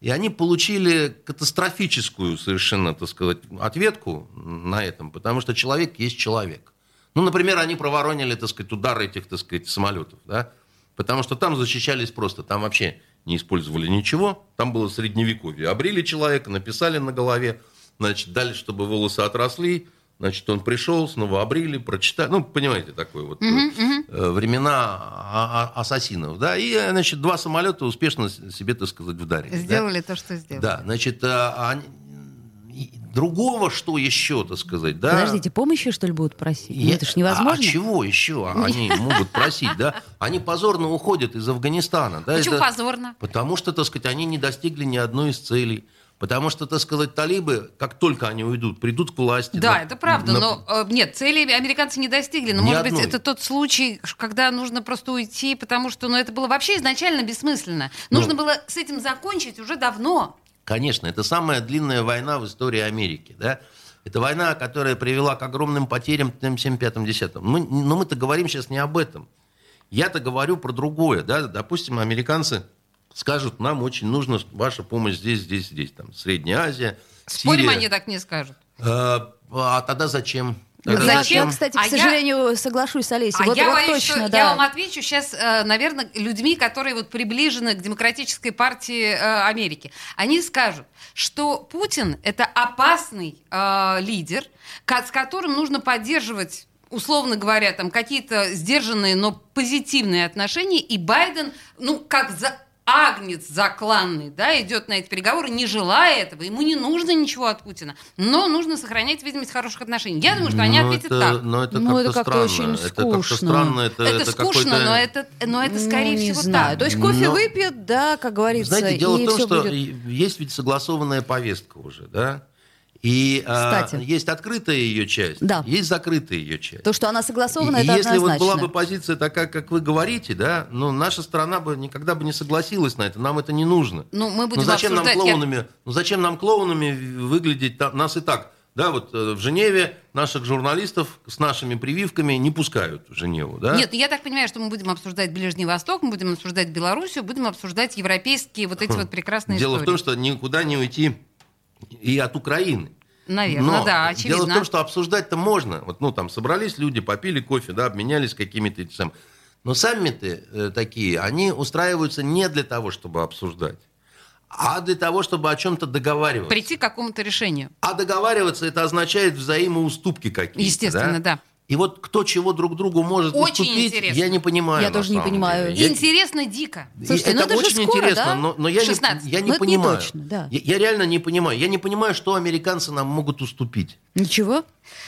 [SPEAKER 3] И они получили катастрофическую совершенно, так сказать, ответку на этом, потому что человек есть человек. Ну, например, они проворонили, так сказать, удар этих, так сказать, самолетов, да, потому что там защищались просто, там вообще не использовали ничего, там было средневековье. Обрили человека, написали на голове, значит, дали, чтобы волосы отросли, значит, он пришел, снова обрили, прочитали, ну, понимаете, такое вот
[SPEAKER 2] мгм.
[SPEAKER 3] э, времена а- а- ассасинов, да, и, значит, два самолета успешно себе, так сказать, вдарили. да.
[SPEAKER 2] Сделали то, что сделали.
[SPEAKER 3] Да, значит, они- другого, что еще, так сказать, да?
[SPEAKER 4] Подождите, помощи, что ли, будут просить? Ну,
[SPEAKER 3] Я-
[SPEAKER 4] это ж невозможно.
[SPEAKER 3] А, а чего еще они могут просить, да? Они позорно уходят из Афганистана. Да,
[SPEAKER 2] Почему
[SPEAKER 3] это-
[SPEAKER 2] позорно?
[SPEAKER 3] Потому что, так сказать, они не достигли ни одной из целей. Потому что, так сказать, талибы, как только они уйдут, придут к власти.
[SPEAKER 2] Да,
[SPEAKER 3] на-
[SPEAKER 2] это правда,
[SPEAKER 3] на-
[SPEAKER 2] но э, нет, цели американцы не достигли. Но,
[SPEAKER 3] Ни
[SPEAKER 2] может
[SPEAKER 3] одной.
[SPEAKER 2] быть, это тот случай, когда нужно просто уйти, потому что ну, это было вообще изначально бессмысленно. Нужно
[SPEAKER 3] Ну.
[SPEAKER 2] было с этим закончить уже давно.
[SPEAKER 3] Конечно, это самая длинная война в истории Америки. Да? Это война, которая привела к огромным потерям в 75-10. Мы, но мы-то говорим сейчас не об этом. Я-то говорю про другое. Да? Допустим, американцы скажут, нам очень нужна ваша помощь здесь, здесь, здесь. Там, Средняя Азия,
[SPEAKER 2] Спорим,
[SPEAKER 3] Сирия.
[SPEAKER 2] они так не скажут.
[SPEAKER 3] Э, А тогда зачем?
[SPEAKER 4] Я, я, кстати,
[SPEAKER 2] А
[SPEAKER 4] к
[SPEAKER 2] я-
[SPEAKER 4] сожалению, соглашусь с Олесей.
[SPEAKER 2] А
[SPEAKER 4] вот,
[SPEAKER 2] я
[SPEAKER 4] вот
[SPEAKER 2] боюсь,
[SPEAKER 4] точно,
[SPEAKER 2] что
[SPEAKER 4] да.
[SPEAKER 2] я вам отвечу сейчас, наверное, людьми, которые вот приближены к демократической партии э, Америки. Они скажут, что Путин это опасный э, лидер, с которым нужно поддерживать условно говоря, там какие-то сдержанные, но позитивные отношения, и Байден, ну, как за агнец закланный, да, идет на эти переговоры, не желая этого, ему не нужно ничего от Путина, но нужно сохранять видимость хороших отношений. Я думаю, что они
[SPEAKER 3] Ну,
[SPEAKER 2] ответят
[SPEAKER 3] это-
[SPEAKER 2] так.
[SPEAKER 3] ну, это
[SPEAKER 4] Ну, это
[SPEAKER 3] как-то
[SPEAKER 4] как-то
[SPEAKER 3] странно.
[SPEAKER 4] очень
[SPEAKER 3] Это как-то
[SPEAKER 4] скучно.
[SPEAKER 3] странно. Это,
[SPEAKER 2] Это,
[SPEAKER 3] это
[SPEAKER 2] скучно, но это, но это скорее
[SPEAKER 4] Ну, не
[SPEAKER 2] всего
[SPEAKER 4] знаю.
[SPEAKER 2] так.
[SPEAKER 4] То есть кофе
[SPEAKER 3] Но-
[SPEAKER 4] выпьет, да, как говорится,
[SPEAKER 3] Знаете, дело
[SPEAKER 4] и
[SPEAKER 3] в том, что
[SPEAKER 4] будет.
[SPEAKER 3] есть ведь согласованная повестка уже, да? И а, есть открытая ее часть,
[SPEAKER 4] Да.
[SPEAKER 3] есть закрытая ее часть.
[SPEAKER 4] То, что она согласована,
[SPEAKER 3] И
[SPEAKER 4] это
[SPEAKER 3] если вот
[SPEAKER 4] однозначно.
[SPEAKER 3] была бы позиция такая, как вы говорите, да, ну, наша страна бы никогда бы не согласилась на это, нам это не нужно.
[SPEAKER 2] Ну, мы будем
[SPEAKER 3] ну, зачем нам
[SPEAKER 2] обсуждать, я-
[SPEAKER 3] клоунами, ну, зачем нам клоунами выглядеть, Там нас и так, да, вот э, в Женеве наших журналистов с нашими прививками не пускают в Женеву, да?
[SPEAKER 2] Нет, я так понимаю, что мы будем обсуждать Ближний Восток, мы будем обсуждать Белоруссию, будем обсуждать европейские вот эти вот прекрасные
[SPEAKER 3] Дело
[SPEAKER 2] истории.
[SPEAKER 3] в том, что никуда не уйти и от Украины.
[SPEAKER 2] Наверное,
[SPEAKER 3] Но
[SPEAKER 2] да, очевидно.
[SPEAKER 3] Дело в том, что обсуждать-то можно. Вот, ну, там собрались люди, попили кофе, да, обменялись какими-то самыми. Но саммиты э, такие, они устраиваются не для того, чтобы обсуждать, а для того, чтобы о чем-то договариваться.
[SPEAKER 2] Прийти к какому-то решению.
[SPEAKER 3] А договариваться это означает взаимоуступки какие-то.
[SPEAKER 2] Естественно, да.
[SPEAKER 3] И вот кто чего друг другу может
[SPEAKER 2] Очень
[SPEAKER 3] уступить,
[SPEAKER 2] интересно.
[SPEAKER 3] я не понимаю.
[SPEAKER 4] Я
[SPEAKER 3] на
[SPEAKER 4] тоже не понимаю.
[SPEAKER 3] деле.
[SPEAKER 2] Интересно дико.
[SPEAKER 4] Слушайте, ну
[SPEAKER 3] это,
[SPEAKER 4] это же
[SPEAKER 3] очень
[SPEAKER 4] скоро,
[SPEAKER 3] интересно,
[SPEAKER 4] да?
[SPEAKER 3] но, но я,
[SPEAKER 2] 16.
[SPEAKER 3] не, я не
[SPEAKER 4] Ну, это не
[SPEAKER 3] понимаю.
[SPEAKER 4] точно, да.
[SPEAKER 3] я, я реально не понимаю. Я не понимаю, что американцы нам могут уступить.
[SPEAKER 4] Ничего?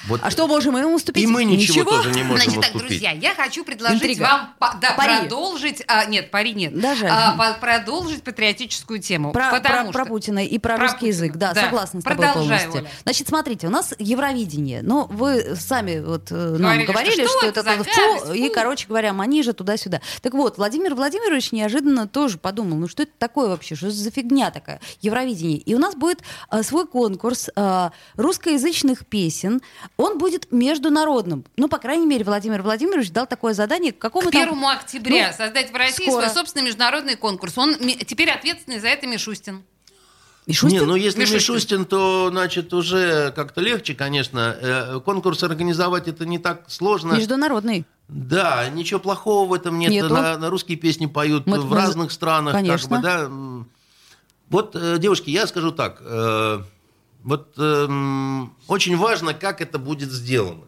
[SPEAKER 3] Вот,
[SPEAKER 4] А что можем мы ему уступить?
[SPEAKER 3] И мы ничего, тоже не можем
[SPEAKER 2] Значит так,
[SPEAKER 3] уступить.
[SPEAKER 2] друзья, я хочу предложить
[SPEAKER 4] Интрига.
[SPEAKER 2] вам по- да,
[SPEAKER 4] Пари.
[SPEAKER 2] продолжить, а, нет, пари нет,
[SPEAKER 4] Да, жаль.
[SPEAKER 2] А, по- продолжить патриотическую тему.
[SPEAKER 4] Про,
[SPEAKER 2] потому
[SPEAKER 4] про-
[SPEAKER 2] что-
[SPEAKER 4] про Путина и про,
[SPEAKER 2] Про
[SPEAKER 4] русский
[SPEAKER 2] Путина,
[SPEAKER 4] язык. Да,
[SPEAKER 2] да.
[SPEAKER 4] согласна с тобой
[SPEAKER 2] Продолжай,
[SPEAKER 4] полностью.
[SPEAKER 2] Оля.
[SPEAKER 4] Значит, смотрите, у нас Евровидение. Ну, вы сами вот э, нам
[SPEAKER 2] Говорили, что
[SPEAKER 4] говорили,
[SPEAKER 2] что
[SPEAKER 4] что,
[SPEAKER 2] это за
[SPEAKER 4] фу, и, короче говоря, манижа туда-сюда. Так вот, Владимир Владимирович неожиданно тоже подумал, ну что это такое вообще, что за фигня такая, Евровидение. И у нас будет э, свой конкурс э, русскоязычных песен. Он будет международным. Ну, по крайней мере, Владимир Владимирович дал такое задание к какому
[SPEAKER 2] К 1 октября
[SPEAKER 4] Ну,
[SPEAKER 2] создать в России
[SPEAKER 4] скоро.
[SPEAKER 2] свой собственный международный конкурс. Он теперь ответственный за это Мишустин.
[SPEAKER 3] Не, ну если
[SPEAKER 2] Мишустин.
[SPEAKER 3] Мишустин, то, значит, уже как-то легче, конечно. Э, Конкурс организовать это не так сложно.
[SPEAKER 4] Международный.
[SPEAKER 3] Да, ничего плохого в этом нет.
[SPEAKER 4] Нету.
[SPEAKER 3] На, на русские песни поют
[SPEAKER 4] Мы-
[SPEAKER 3] в разных странах. Как
[SPEAKER 4] Конечно.
[SPEAKER 3] бы, да. Вот, э, девушки, я скажу так. э, Вот очень важно, как это будет сделано.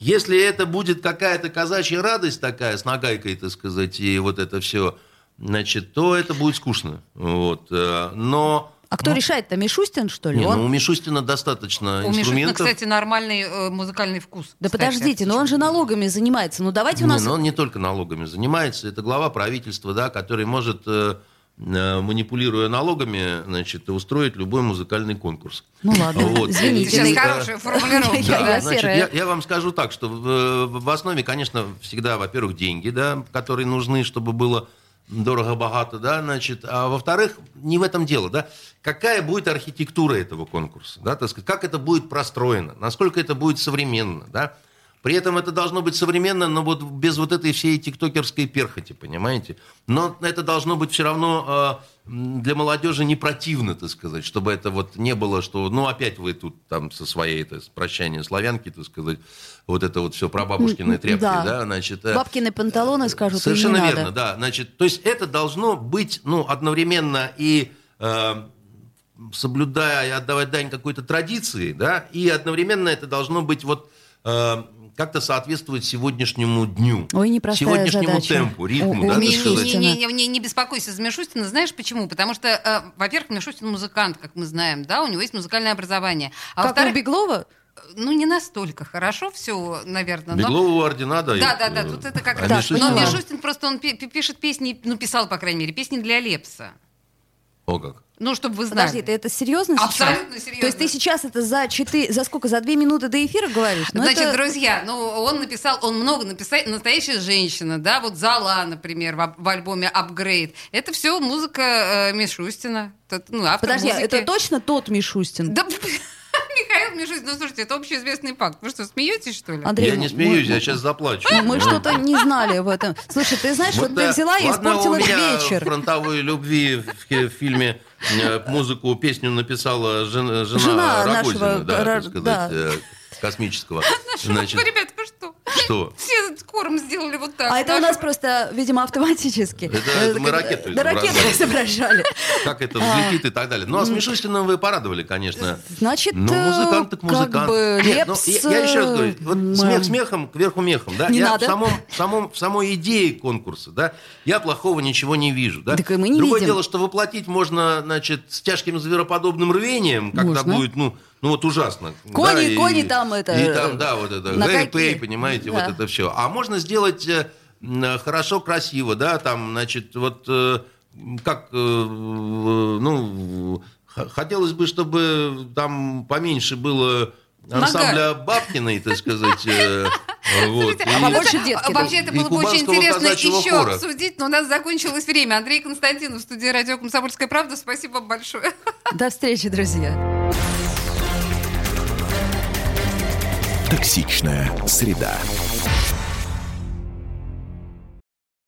[SPEAKER 3] Если это будет какая-то казачья радость такая, с нагайкой, так сказать, и вот это все, значит, то это будет скучно. Вот. э, Но...
[SPEAKER 4] А кто решает-то? Мишустин, что ли?
[SPEAKER 3] Не,
[SPEAKER 4] Он-
[SPEAKER 3] ну у Мишустина достаточно
[SPEAKER 2] У Мишустина,
[SPEAKER 3] инструментов.
[SPEAKER 2] кстати, нормальный э, музыкальный вкус.
[SPEAKER 4] Да
[SPEAKER 2] кстати.
[SPEAKER 4] подождите, но он же налогами занимается. Ну давайте у
[SPEAKER 3] Не,
[SPEAKER 4] нас...
[SPEAKER 3] но он не только налогами занимается, это глава правительства, да, который может, э, э, манипулируя налогами, значит, устроить любой музыкальный конкурс.
[SPEAKER 4] Ну ладно,
[SPEAKER 3] Вот.
[SPEAKER 4] извините.
[SPEAKER 2] Сейчас
[SPEAKER 3] И,
[SPEAKER 2] хорошая формулировка.
[SPEAKER 3] Да,
[SPEAKER 4] я
[SPEAKER 3] значит, я, я вам скажу так, что в, в основе, конечно, всегда, во-первых, деньги, да, которые нужны, чтобы было дорого-богато, да, значит, а во-вторых, не в этом дело, да, какая будет архитектура этого конкурса, да, так сказать, как это будет простроено, насколько это будет современно, да, при этом это должно быть современно, но вот без вот этой всей тиктокерской перхоти, понимаете? Но это должно быть все равно э, для молодежи не противно, так сказать, чтобы это вот не было, что, ну, опять вы тут там со своей, это, с прощания славянки, так сказать, вот это вот все про бабушкины тряпки,
[SPEAKER 4] Да.
[SPEAKER 3] да, значит. э,
[SPEAKER 4] Бабкины панталоны скажут, и
[SPEAKER 3] Совершенно
[SPEAKER 4] не надо.
[SPEAKER 3] верно, да. Значит, то есть это должно быть, ну, одновременно и э, соблюдая и отдавать дань какой-то традиции, да, и одновременно это должно быть вот э, как-то соответствовать сегодняшнему дню,
[SPEAKER 4] Ой,
[SPEAKER 3] сегодняшнему
[SPEAKER 4] задача.
[SPEAKER 3] темпу, ритму,
[SPEAKER 4] О,
[SPEAKER 3] да,
[SPEAKER 2] Не,
[SPEAKER 3] сказать.
[SPEAKER 2] не, не, не, не- не беспокойся за Мишустина. Знаешь почему? Потому что, э, во-первых, Мишустин музыкант, как мы знаем, да, у него есть музыкальное образование. А
[SPEAKER 4] Как у
[SPEAKER 2] во-вторых,
[SPEAKER 4] Беглова?
[SPEAKER 2] ну не настолько хорошо все, наверное. но-
[SPEAKER 3] Беглову ордена дают.
[SPEAKER 2] Да, да, да,
[SPEAKER 3] э,
[SPEAKER 2] тут это как
[SPEAKER 3] а
[SPEAKER 2] то
[SPEAKER 3] Мишустин-
[SPEAKER 2] Но. Мишустин просто он пи- пи- пишет песни, ну писал, по крайней мере, песни для Лепса.
[SPEAKER 3] О как.
[SPEAKER 2] Ну, чтобы вы знали.
[SPEAKER 4] Подожди, ты это серьезно сейчас?
[SPEAKER 2] Абсолютно серьезно.
[SPEAKER 4] То есть ты сейчас это за четыре, за сколько, за две минуты до эфира говоришь? Ну,
[SPEAKER 2] Значит,
[SPEAKER 4] это-
[SPEAKER 2] друзья, ну, он написал, он много написал, настоящая женщина, да, вот Зала, например, в, в альбоме Upgrade. Это все музыка э, Мишустина. Тот, ну, автор
[SPEAKER 4] Подожди, а
[SPEAKER 2] музыки.
[SPEAKER 4] это точно тот Мишустин?
[SPEAKER 2] Да, Михаил Мишустин, ну, слушайте, это общеизвестный факт. Вы что, смеетесь, что ли?
[SPEAKER 4] Андрей,
[SPEAKER 3] Я не
[SPEAKER 4] мы-
[SPEAKER 3] смеюсь,
[SPEAKER 4] мы-
[SPEAKER 3] я сейчас заплачу.
[SPEAKER 4] Ну, мы что-то не знали об этом. Слушай, ты знаешь, вот, ты
[SPEAKER 3] да,
[SPEAKER 4] взяла и испортила
[SPEAKER 3] у меня
[SPEAKER 4] вечер.
[SPEAKER 3] фронтовой любви в, в фильме э, музыку, песню написала жена, жена,
[SPEAKER 4] Жена
[SPEAKER 3] Рогозина,
[SPEAKER 4] нашего,
[SPEAKER 3] да, так сказать,
[SPEAKER 4] да.
[SPEAKER 3] э, космического.
[SPEAKER 2] Ну,
[SPEAKER 3] Значит,
[SPEAKER 2] ребят, вы что?
[SPEAKER 3] Что?
[SPEAKER 2] Все корм сделали вот так.
[SPEAKER 4] А это у нас просто, видимо, автоматически.
[SPEAKER 3] Это
[SPEAKER 4] Э,
[SPEAKER 3] мы
[SPEAKER 4] Да, ракету
[SPEAKER 3] изображали. Как это взлетит и так далее. Ну, а с Мишустиным вы порадовали, конечно.
[SPEAKER 4] Значит,
[SPEAKER 3] Ну, музыкант так
[SPEAKER 4] э,
[SPEAKER 3] музыкант.
[SPEAKER 4] как бы
[SPEAKER 3] Нет, ну,
[SPEAKER 4] Лепс,
[SPEAKER 3] я, еще раз говорю, вот
[SPEAKER 4] э,
[SPEAKER 3] смех смехом, кверху мехом, да?
[SPEAKER 4] Не
[SPEAKER 3] я
[SPEAKER 4] надо.
[SPEAKER 3] В, самом, в, самом, в самой идее конкурса, да, я плохого ничего не вижу, да?
[SPEAKER 4] Так и мы не
[SPEAKER 3] Другое
[SPEAKER 4] видим.
[SPEAKER 3] дело, что воплотить можно, значит, с тяжким звероподобным рвением, когда будет, ну, ну вот ужасно.
[SPEAKER 4] Кони,
[SPEAKER 3] да, и-
[SPEAKER 4] кони там это,
[SPEAKER 3] И там, да, вот это,
[SPEAKER 4] на
[SPEAKER 3] Гэри
[SPEAKER 4] какие?
[SPEAKER 3] Понимаете,
[SPEAKER 4] Да.
[SPEAKER 3] вот это все. А можно сделать э, хорошо, красиво, да, там, значит, вот э, как, э, ну, хотелось бы, чтобы там поменьше было ансамбля Бабкиной, так сказать. вот.
[SPEAKER 2] Слушайте,
[SPEAKER 3] И-
[SPEAKER 2] а побольше
[SPEAKER 4] детки
[SPEAKER 2] Вообще, это было бы очень интересно еще
[SPEAKER 3] хора.
[SPEAKER 2] обсудить, но у нас закончилось время. Андрей Константинов, в студии радио «Комсомольская правда». Спасибо вам большое.
[SPEAKER 4] До встречи, друзья.
[SPEAKER 5] Токсичная среда.